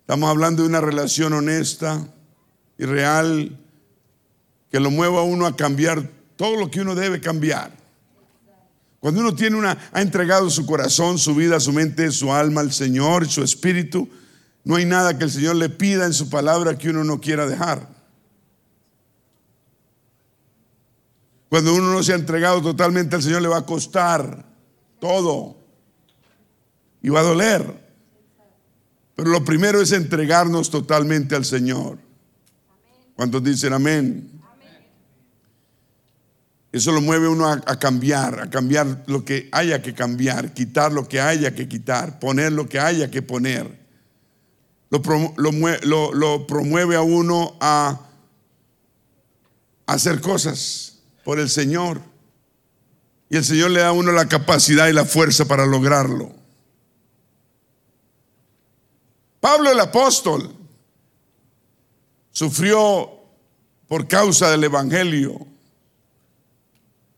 Estamos hablando de una relación honesta y real que lo mueva a uno a cambiar todo lo que uno debe cambiar. Cuando uno tiene una, ha entregado su corazón, su vida, su mente, su alma al Señor, su espíritu, no hay nada que el Señor le pida en su palabra que uno no quiera dejar. Cuando uno no se ha entregado totalmente al Señor, le va a costar todo y va a doler. Pero lo primero es entregarnos totalmente al Señor. ¿Cuántos dicen amén? Eso lo mueve uno a, cambiar, a cambiar lo que haya que cambiar, quitar lo que haya que quitar, poner lo que haya que poner. Lo, lo promueve a uno a hacer cosas por el Señor. Y el Señor le da a uno la capacidad y la fuerza para lograrlo. Pablo el apóstol sufrió por causa del Evangelio,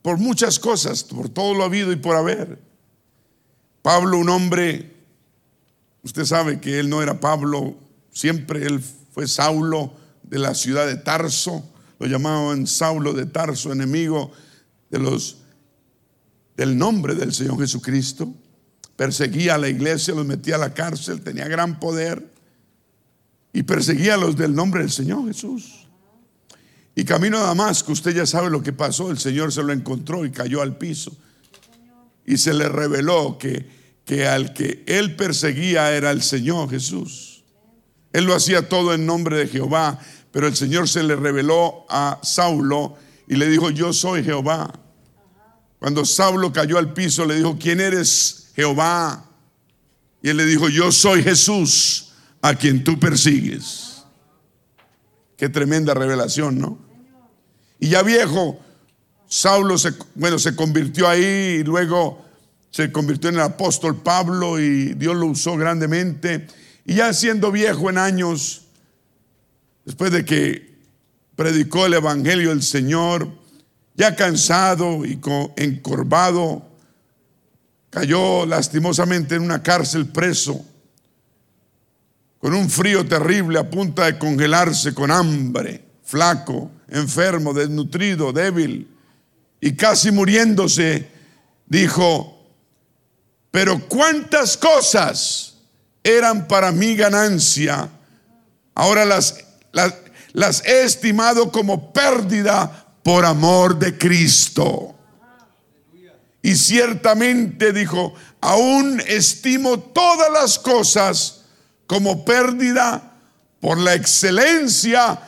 por muchas cosas, por todo lo habido y por haber. Pablo, un hombre, usted sabe que él no era Pablo, siempre él fue Saulo de la ciudad de Tarso, lo llamaban Saulo de Tarso, enemigo de los del nombre del Señor Jesucristo. Perseguía a la iglesia, los metía a la cárcel, tenía gran poder y perseguía a los del nombre del Señor Jesús. Y camino a Damasco, usted ya sabe lo que pasó, el Señor se lo encontró y cayó al piso. Y se le reveló que, que al que él perseguía era el Señor Jesús. Él lo hacía todo en nombre de Jehová, pero el Señor se le reveló a Saulo y le dijo, yo soy Jehová. Cuando Saulo cayó al piso, le dijo, ¿quién eres Jehová? Y él le dijo, yo soy Jesús a quien tú persigues. Qué tremenda revelación, ¿no? Y ya viejo, Saulo se, bueno, se convirtió ahí y luego se convirtió en el apóstol Pablo y Dios lo usó grandemente. Y ya siendo viejo en años, después de que predicó el Evangelio del Señor, ya cansado y encorvado, cayó lastimosamente en una cárcel preso con un frío terrible a punto de congelarse, con hambre, flaco, enfermo, desnutrido, débil y casi muriéndose, dijo, pero cuántas cosas eran para mi ganancia, ahora las, las, he estimado como pérdida por amor de Cristo. Y ciertamente dijo, aún estimo todas las cosas como pérdida por la excelencia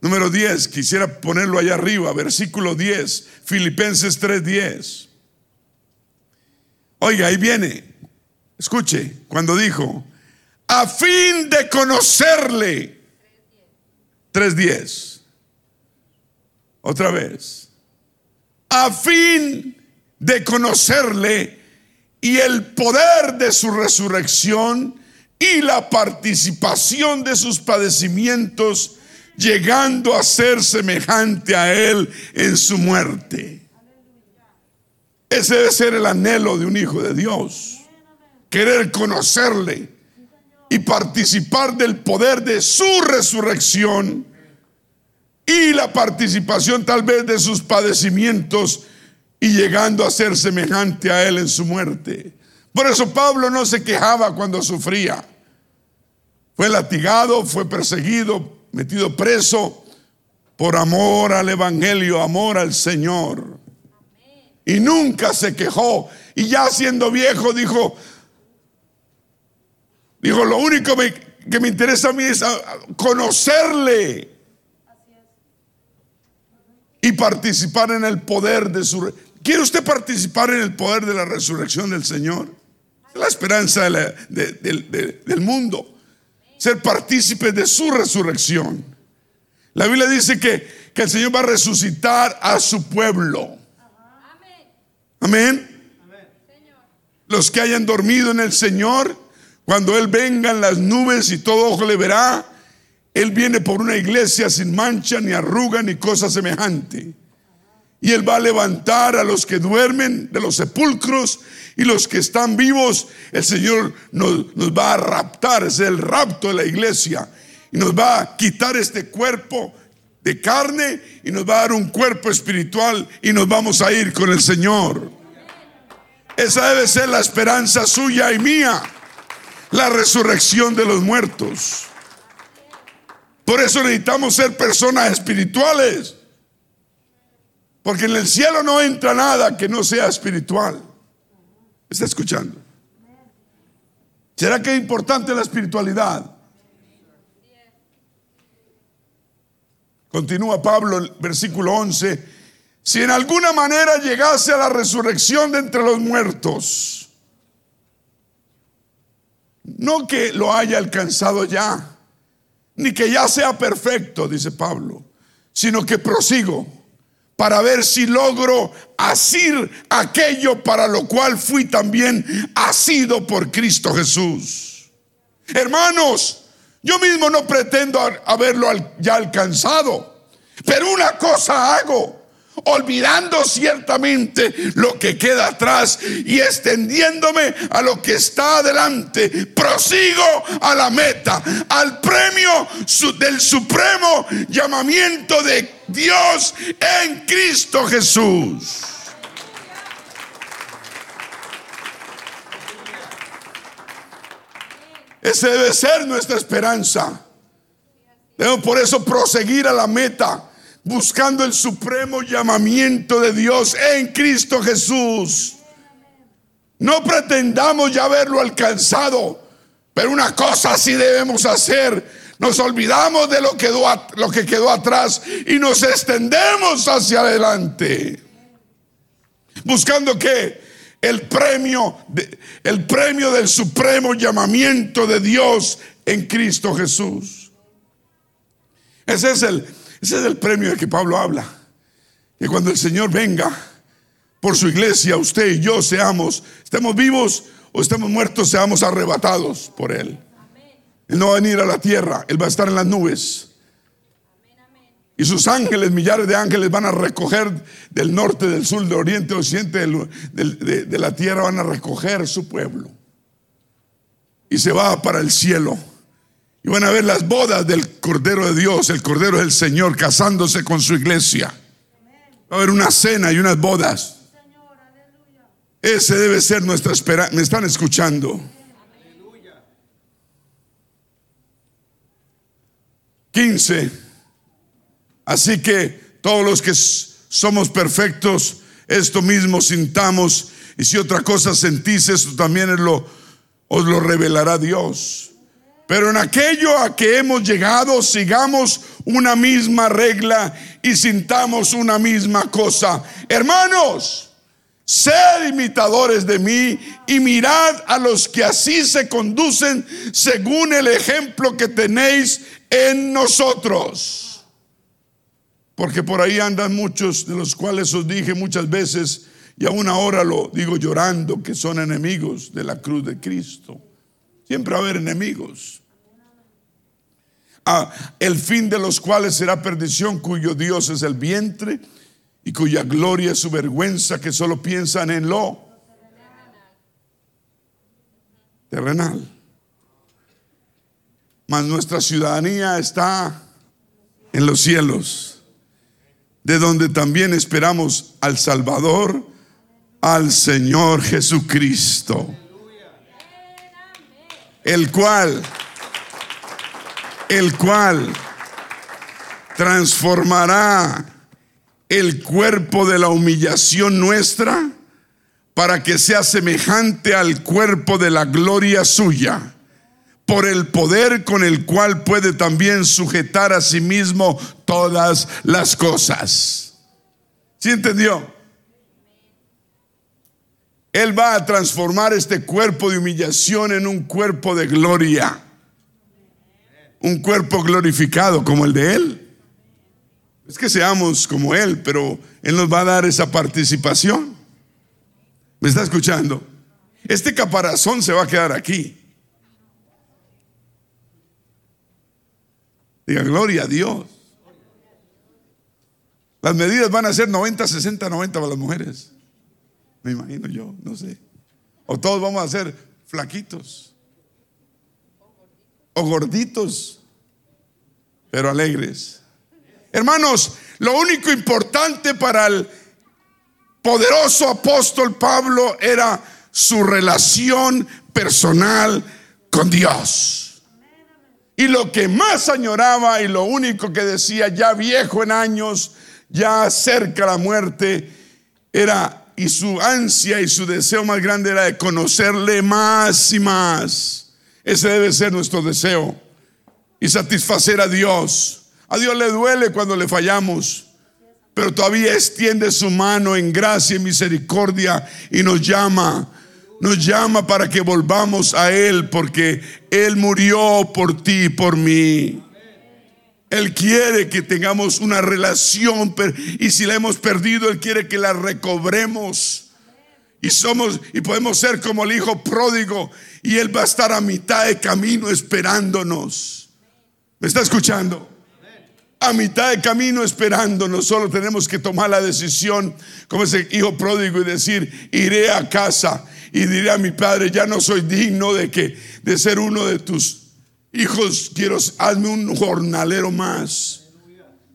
Número 10, quisiera ponerlo allá arriba, versículo 10, Filipenses 3:10. Oiga, ahí viene. Escuche, cuando dijo, a fin de conocerle. 3.10. Otra vez. A fin de conocerle y el poder de su resurrección y la participación de sus padecimientos, llegando a ser semejante a él en su muerte. Ese debe ser el anhelo de un hijo de Dios. Querer conocerle y participar del poder de su resurrección y la participación tal vez de sus padecimientos y llegando a ser semejante a él en su muerte. Por eso Pablo no se quejaba cuando sufría. Fue latigado, fue perseguido, metido preso por amor al Evangelio, amor al Señor. Y nunca se quejó. Y ya siendo viejo dijo, Dijo, lo único que me interesa a mí es conocerle y participar en el poder de su... ¿Quiere usted participar en el poder de la resurrección del Señor? La esperanza del mundo. Ser partícipe de su resurrección. La Biblia dice que, que el Señor va a resucitar a su pueblo. Amén. Los que hayan dormido en el Señor cuando Él venga en las nubes y todo ojo le verá, Él viene por una iglesia sin mancha, ni arruga, ni cosa semejante. Y Él va a levantar a los que duermen de los sepulcros y los que están vivos. El Señor nos, va a raptar, es el rapto de la iglesia. Y nos va a quitar este cuerpo de carne y nos va a dar un cuerpo espiritual y nos vamos a ir con el Señor. Esa debe ser la esperanza suya y mía la resurrección de los muertos. Por eso necesitamos ser personas espirituales. Porque en el cielo no entra nada que no sea espiritual. ¿Está escuchando? ¿Será que es importante la espiritualidad? Continúa Pablo, el versículo 11. Si en alguna manera llegase a la resurrección de entre los muertos, no que lo haya alcanzado ya, ni que ya sea perfecto, dice Pablo, sino que prosigo para ver si logro asir aquello para lo cual fui también asido por Cristo Jesús. Hermanos, yo mismo no pretendo haberlo ya alcanzado, pero una cosa hago olvidando ciertamente lo que queda atrás y extendiéndome a lo que está adelante. Prosigo a la meta, al premio del supremo llamamiento de Dios en Cristo Jesús. Ese debe ser nuestra esperanza. Debemos por eso proseguir a la meta buscando el supremo llamamiento de Dios en Cristo Jesús. No pretendamos ya haberlo alcanzado, pero una cosa sí debemos hacer. Nos olvidamos de lo, quedó, lo que quedó atrás y nos extendemos hacia adelante. Buscando que el premio, el premio del supremo llamamiento de Dios en Cristo Jesús. Ese es el, ese es el premio de que Pablo habla. Que cuando el Señor venga por su iglesia, usted y yo seamos, estemos vivos o estemos muertos, seamos arrebatados por Él. Él no va a venir a la tierra, Él va a estar en las nubes. Y sus ángeles, millares de ángeles, van a recoger del norte, del sur, del oriente, del occidente, de la tierra, van a recoger su pueblo. Y se va para el cielo. Y van a ver las bodas del Cordero de Dios, el Cordero del Señor, casándose con su iglesia. Va a haber una cena y unas bodas. Ese debe ser nuestra esperanza. ¿Me están escuchando? 15. Así que todos los que somos perfectos, esto mismo sintamos. Y si otra cosa sentís, esto también es lo, os lo revelará Dios. Pero en aquello a que hemos llegado, sigamos una misma regla y sintamos una misma cosa. Hermanos, sed imitadores de mí y mirad a los que así se conducen según el ejemplo que tenéis en nosotros. Porque por ahí andan muchos de los cuales os dije muchas veces, y aún ahora lo digo llorando, que son enemigos de la cruz de Cristo. Siempre va a haber enemigos. Ah, el fin de los cuales será perdición, cuyo Dios es el vientre y cuya gloria es su vergüenza, que solo piensan en lo terrenal. Mas nuestra ciudadanía está en los cielos, de donde también esperamos al Salvador, al Señor Jesucristo, el cual el cual transformará el cuerpo de la humillación nuestra para que sea semejante al cuerpo de la gloria suya, por el poder con el cual puede también sujetar a sí mismo todas las cosas. ¿Sí entendió? Él va a transformar este cuerpo de humillación en un cuerpo de gloria un cuerpo glorificado como el de Él. Es que seamos como Él, pero Él nos va a dar esa participación. ¿Me está escuchando? Este caparazón se va a quedar aquí. Diga, gloria a Dios. Las medidas van a ser 90, 60, 90 para las mujeres. Me imagino yo, no sé. O todos vamos a ser flaquitos o gorditos, pero alegres. Hermanos, lo único importante para el poderoso apóstol Pablo era su relación personal con Dios. Y lo que más añoraba y lo único que decía, ya viejo en años, ya cerca la muerte, era, y su ansia y su deseo más grande era de conocerle más y más. Ese debe ser nuestro deseo. Y satisfacer a Dios. A Dios le duele cuando le fallamos. Pero todavía extiende su mano en gracia y misericordia y nos llama. Nos llama para que volvamos a Él porque Él murió por ti y por mí. Él quiere que tengamos una relación y si la hemos perdido, Él quiere que la recobremos. Y somos y podemos ser como el hijo pródigo y él va a estar a mitad de camino esperándonos. ¿Me está escuchando? A mitad de camino esperándonos, solo tenemos que tomar la decisión como ese hijo pródigo y decir, iré a casa y diré a mi padre, ya no soy digno de que de ser uno de tus hijos, quiero hazme un jornalero más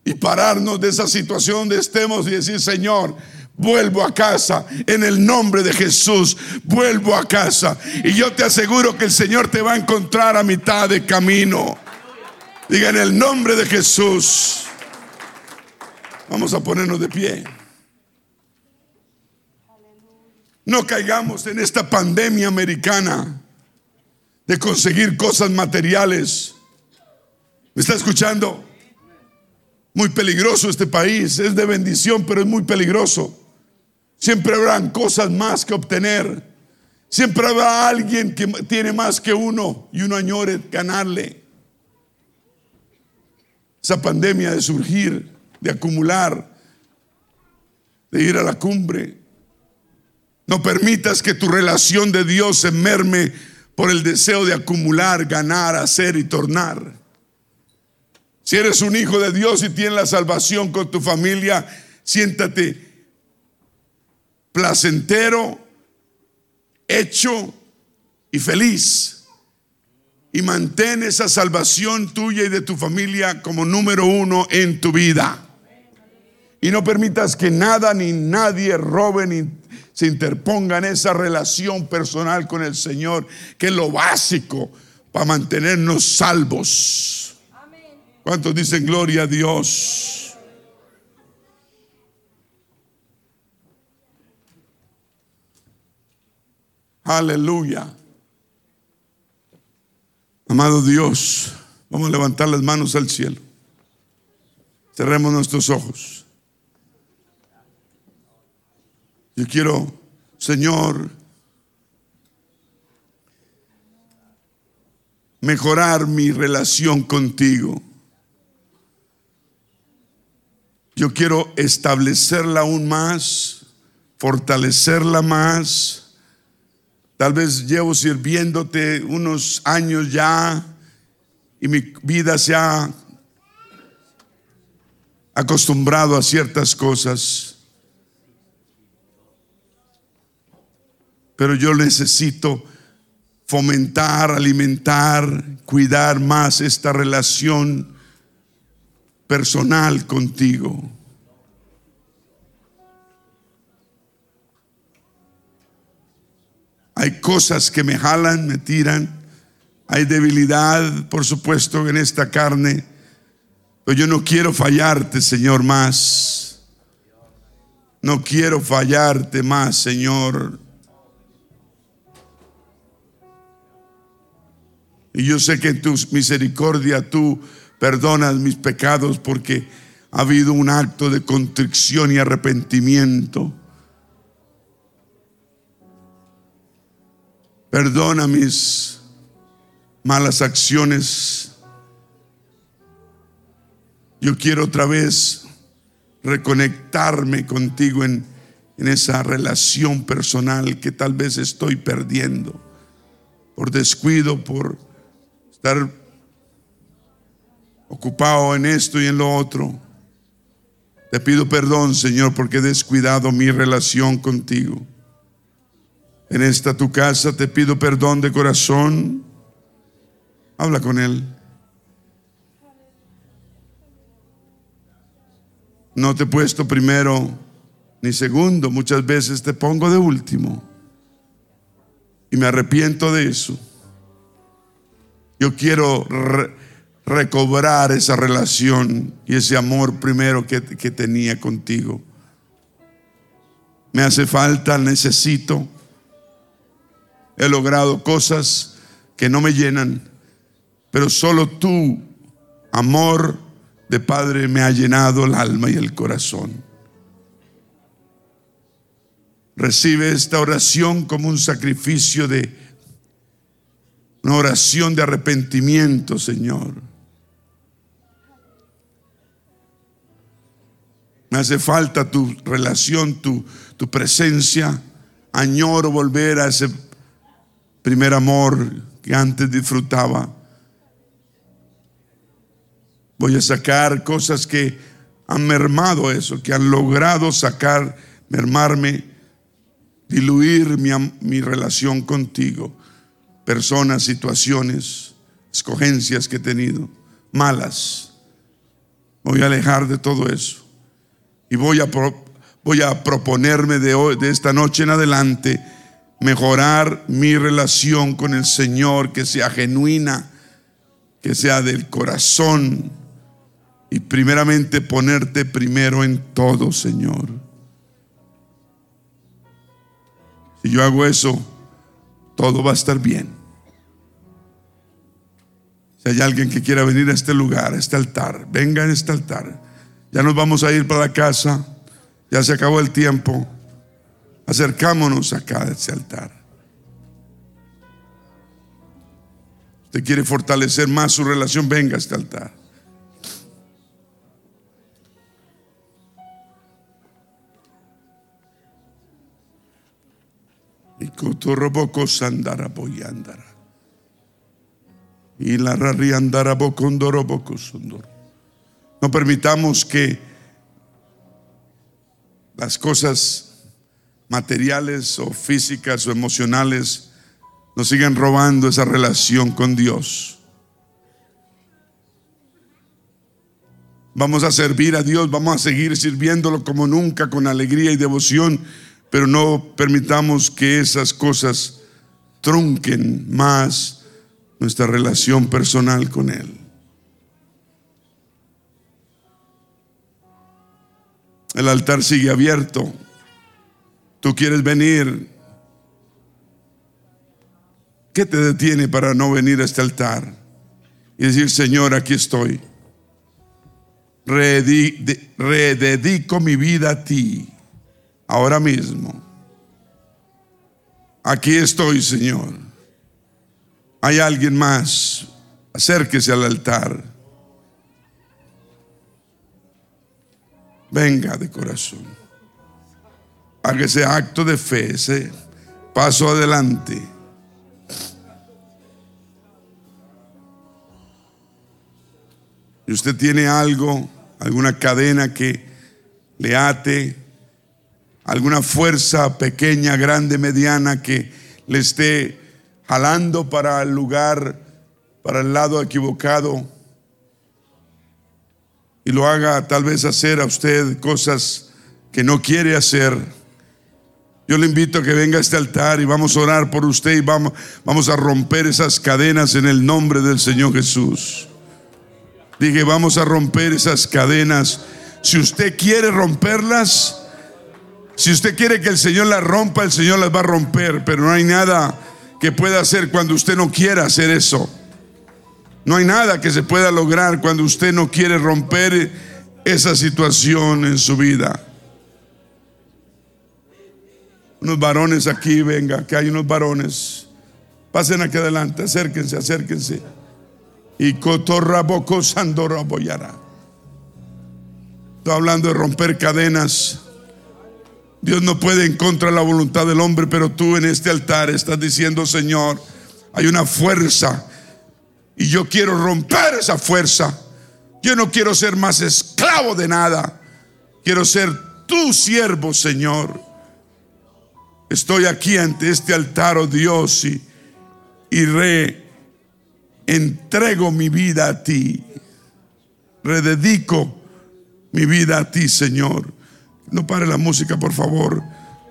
y pararnos de esa situación donde estemos y decir, Señor, vuelvo a casa en el nombre de Jesús, vuelvo a casa. Y yo te aseguro que el Señor te va a encontrar a mitad de camino. Diga en el nombre de Jesús. Vamos a ponernos de pie. No caigamos en esta pandemia americana de conseguir cosas materiales. ¿Me está escuchando? Muy peligroso este país, es de bendición, pero es muy peligroso. Siempre habrán cosas más que obtener. Siempre habrá alguien que tiene más que uno y uno añore ganarle. Esa pandemia de surgir, de acumular, de ir a la cumbre. No permitas que tu relación de Dios se merme por el deseo de acumular, ganar, hacer y tornar. Si eres un hijo de Dios y tienes la salvación con tu familia, siéntate placentero, hecho y feliz. Y mantén esa salvación tuya y de tu familia como número uno en tu vida. Y no permitas que nada ni nadie robe ni se interponga en esa relación personal con el Señor, que es lo básico para mantenernos salvos. ¿Cuántos dicen gloria a Dios? Aleluya. Amado Dios, vamos a levantar las manos al cielo. Cerremos nuestros ojos. Yo quiero, Señor, mejorar mi relación contigo. Yo quiero establecerla aún más, fortalecerla más. Tal vez llevo sirviéndote unos años ya y mi vida se ha acostumbrado a ciertas cosas. Pero yo necesito fomentar, alimentar, cuidar más esta relación personal contigo. Hay cosas que me jalan, me tiran. Hay debilidad, por supuesto, en esta carne. Pero yo no quiero fallarte, Señor, más. No quiero fallarte más, Señor. Y yo sé que en tu misericordia tú perdonas mis pecados porque ha habido un acto de contrición y arrepentimiento. Perdona mis malas acciones. Yo quiero otra vez reconectarme contigo en, en esa relación personal que tal vez estoy perdiendo por descuido, por estar ocupado en esto y en lo otro. Te pido perdón, Señor, porque he descuidado mi relación contigo. En esta tu casa te pido perdón de corazón. Habla con Él. No te he puesto primero ni segundo, muchas veces te pongo de último. Y me arrepiento de eso. Yo quiero recobrar esa relación y ese amor primero que, que tenía contigo. Me hace falta, necesito. He logrado cosas que no me llenan, pero solo tú, amor de Padre, me ha llenado el alma y el corazón. Recibe esta oración como un sacrificio de una oración de arrepentimiento, Señor. Me hace falta tu relación, tu, tu presencia. Añoro volver a ese primer amor que antes disfrutaba. Voy a sacar cosas que han mermado eso, que han logrado sacar, mermarme, diluir mi, mi relación contigo personas, situaciones, escogencias que he tenido, malas. Voy a alejar de todo eso. Y voy a, voy a proponerme de, hoy, de esta noche en adelante mejorar mi relación con el Señor, que sea genuina, que sea del corazón. Y primeramente ponerte primero en todo, Señor. Si yo hago eso, todo va a estar bien. Si hay alguien que quiera venir a este lugar, a este altar, venga a este altar. Ya nos vamos a ir para la casa, ya se acabó el tiempo. Acercámonos acá a este altar. Usted quiere fortalecer más su relación, venga a este altar. Y sandara boyandara. Y la andara No permitamos que las cosas materiales o físicas o emocionales nos sigan robando esa relación con Dios. Vamos a servir a Dios, vamos a seguir sirviéndolo como nunca, con alegría y devoción, pero no permitamos que esas cosas trunquen más nuestra relación personal con Él. El altar sigue abierto. Tú quieres venir. ¿Qué te detiene para no venir a este altar? Y decir, Señor, aquí estoy. Rededico mi vida a ti, ahora mismo. Aquí estoy, Señor. Hay alguien más. Acérquese al altar. Venga de corazón. Haga ese acto de fe, ese paso adelante. Y usted tiene algo, alguna cadena que le ate, alguna fuerza pequeña, grande, mediana que le esté jalando para el lugar, para el lado equivocado y lo haga tal vez hacer a usted cosas que no quiere hacer. Yo le invito a que venga a este altar y vamos a orar por usted y vamos, vamos a romper esas cadenas en el nombre del Señor Jesús. Dije, vamos a romper esas cadenas. Si usted quiere romperlas, si usted quiere que el Señor las rompa, el Señor las va a romper, pero no hay nada que pueda hacer cuando usted no quiera hacer eso. No hay nada que se pueda lograr cuando usted no quiere romper esa situación en su vida. Unos varones aquí, venga, que hay unos varones. Pasen aquí adelante, acérquense, acérquense. Y cotorraboco sandora boyara. Estoy hablando de romper cadenas. Dios no puede en contra de la voluntad del hombre, pero tú en este altar estás diciendo, Señor, hay una fuerza y yo quiero romper esa fuerza. Yo no quiero ser más esclavo de nada. Quiero ser tu siervo, Señor. Estoy aquí ante este altar, oh Dios, y, y re entrego mi vida a ti. Rededico mi vida a ti, Señor. No pare la música, por favor.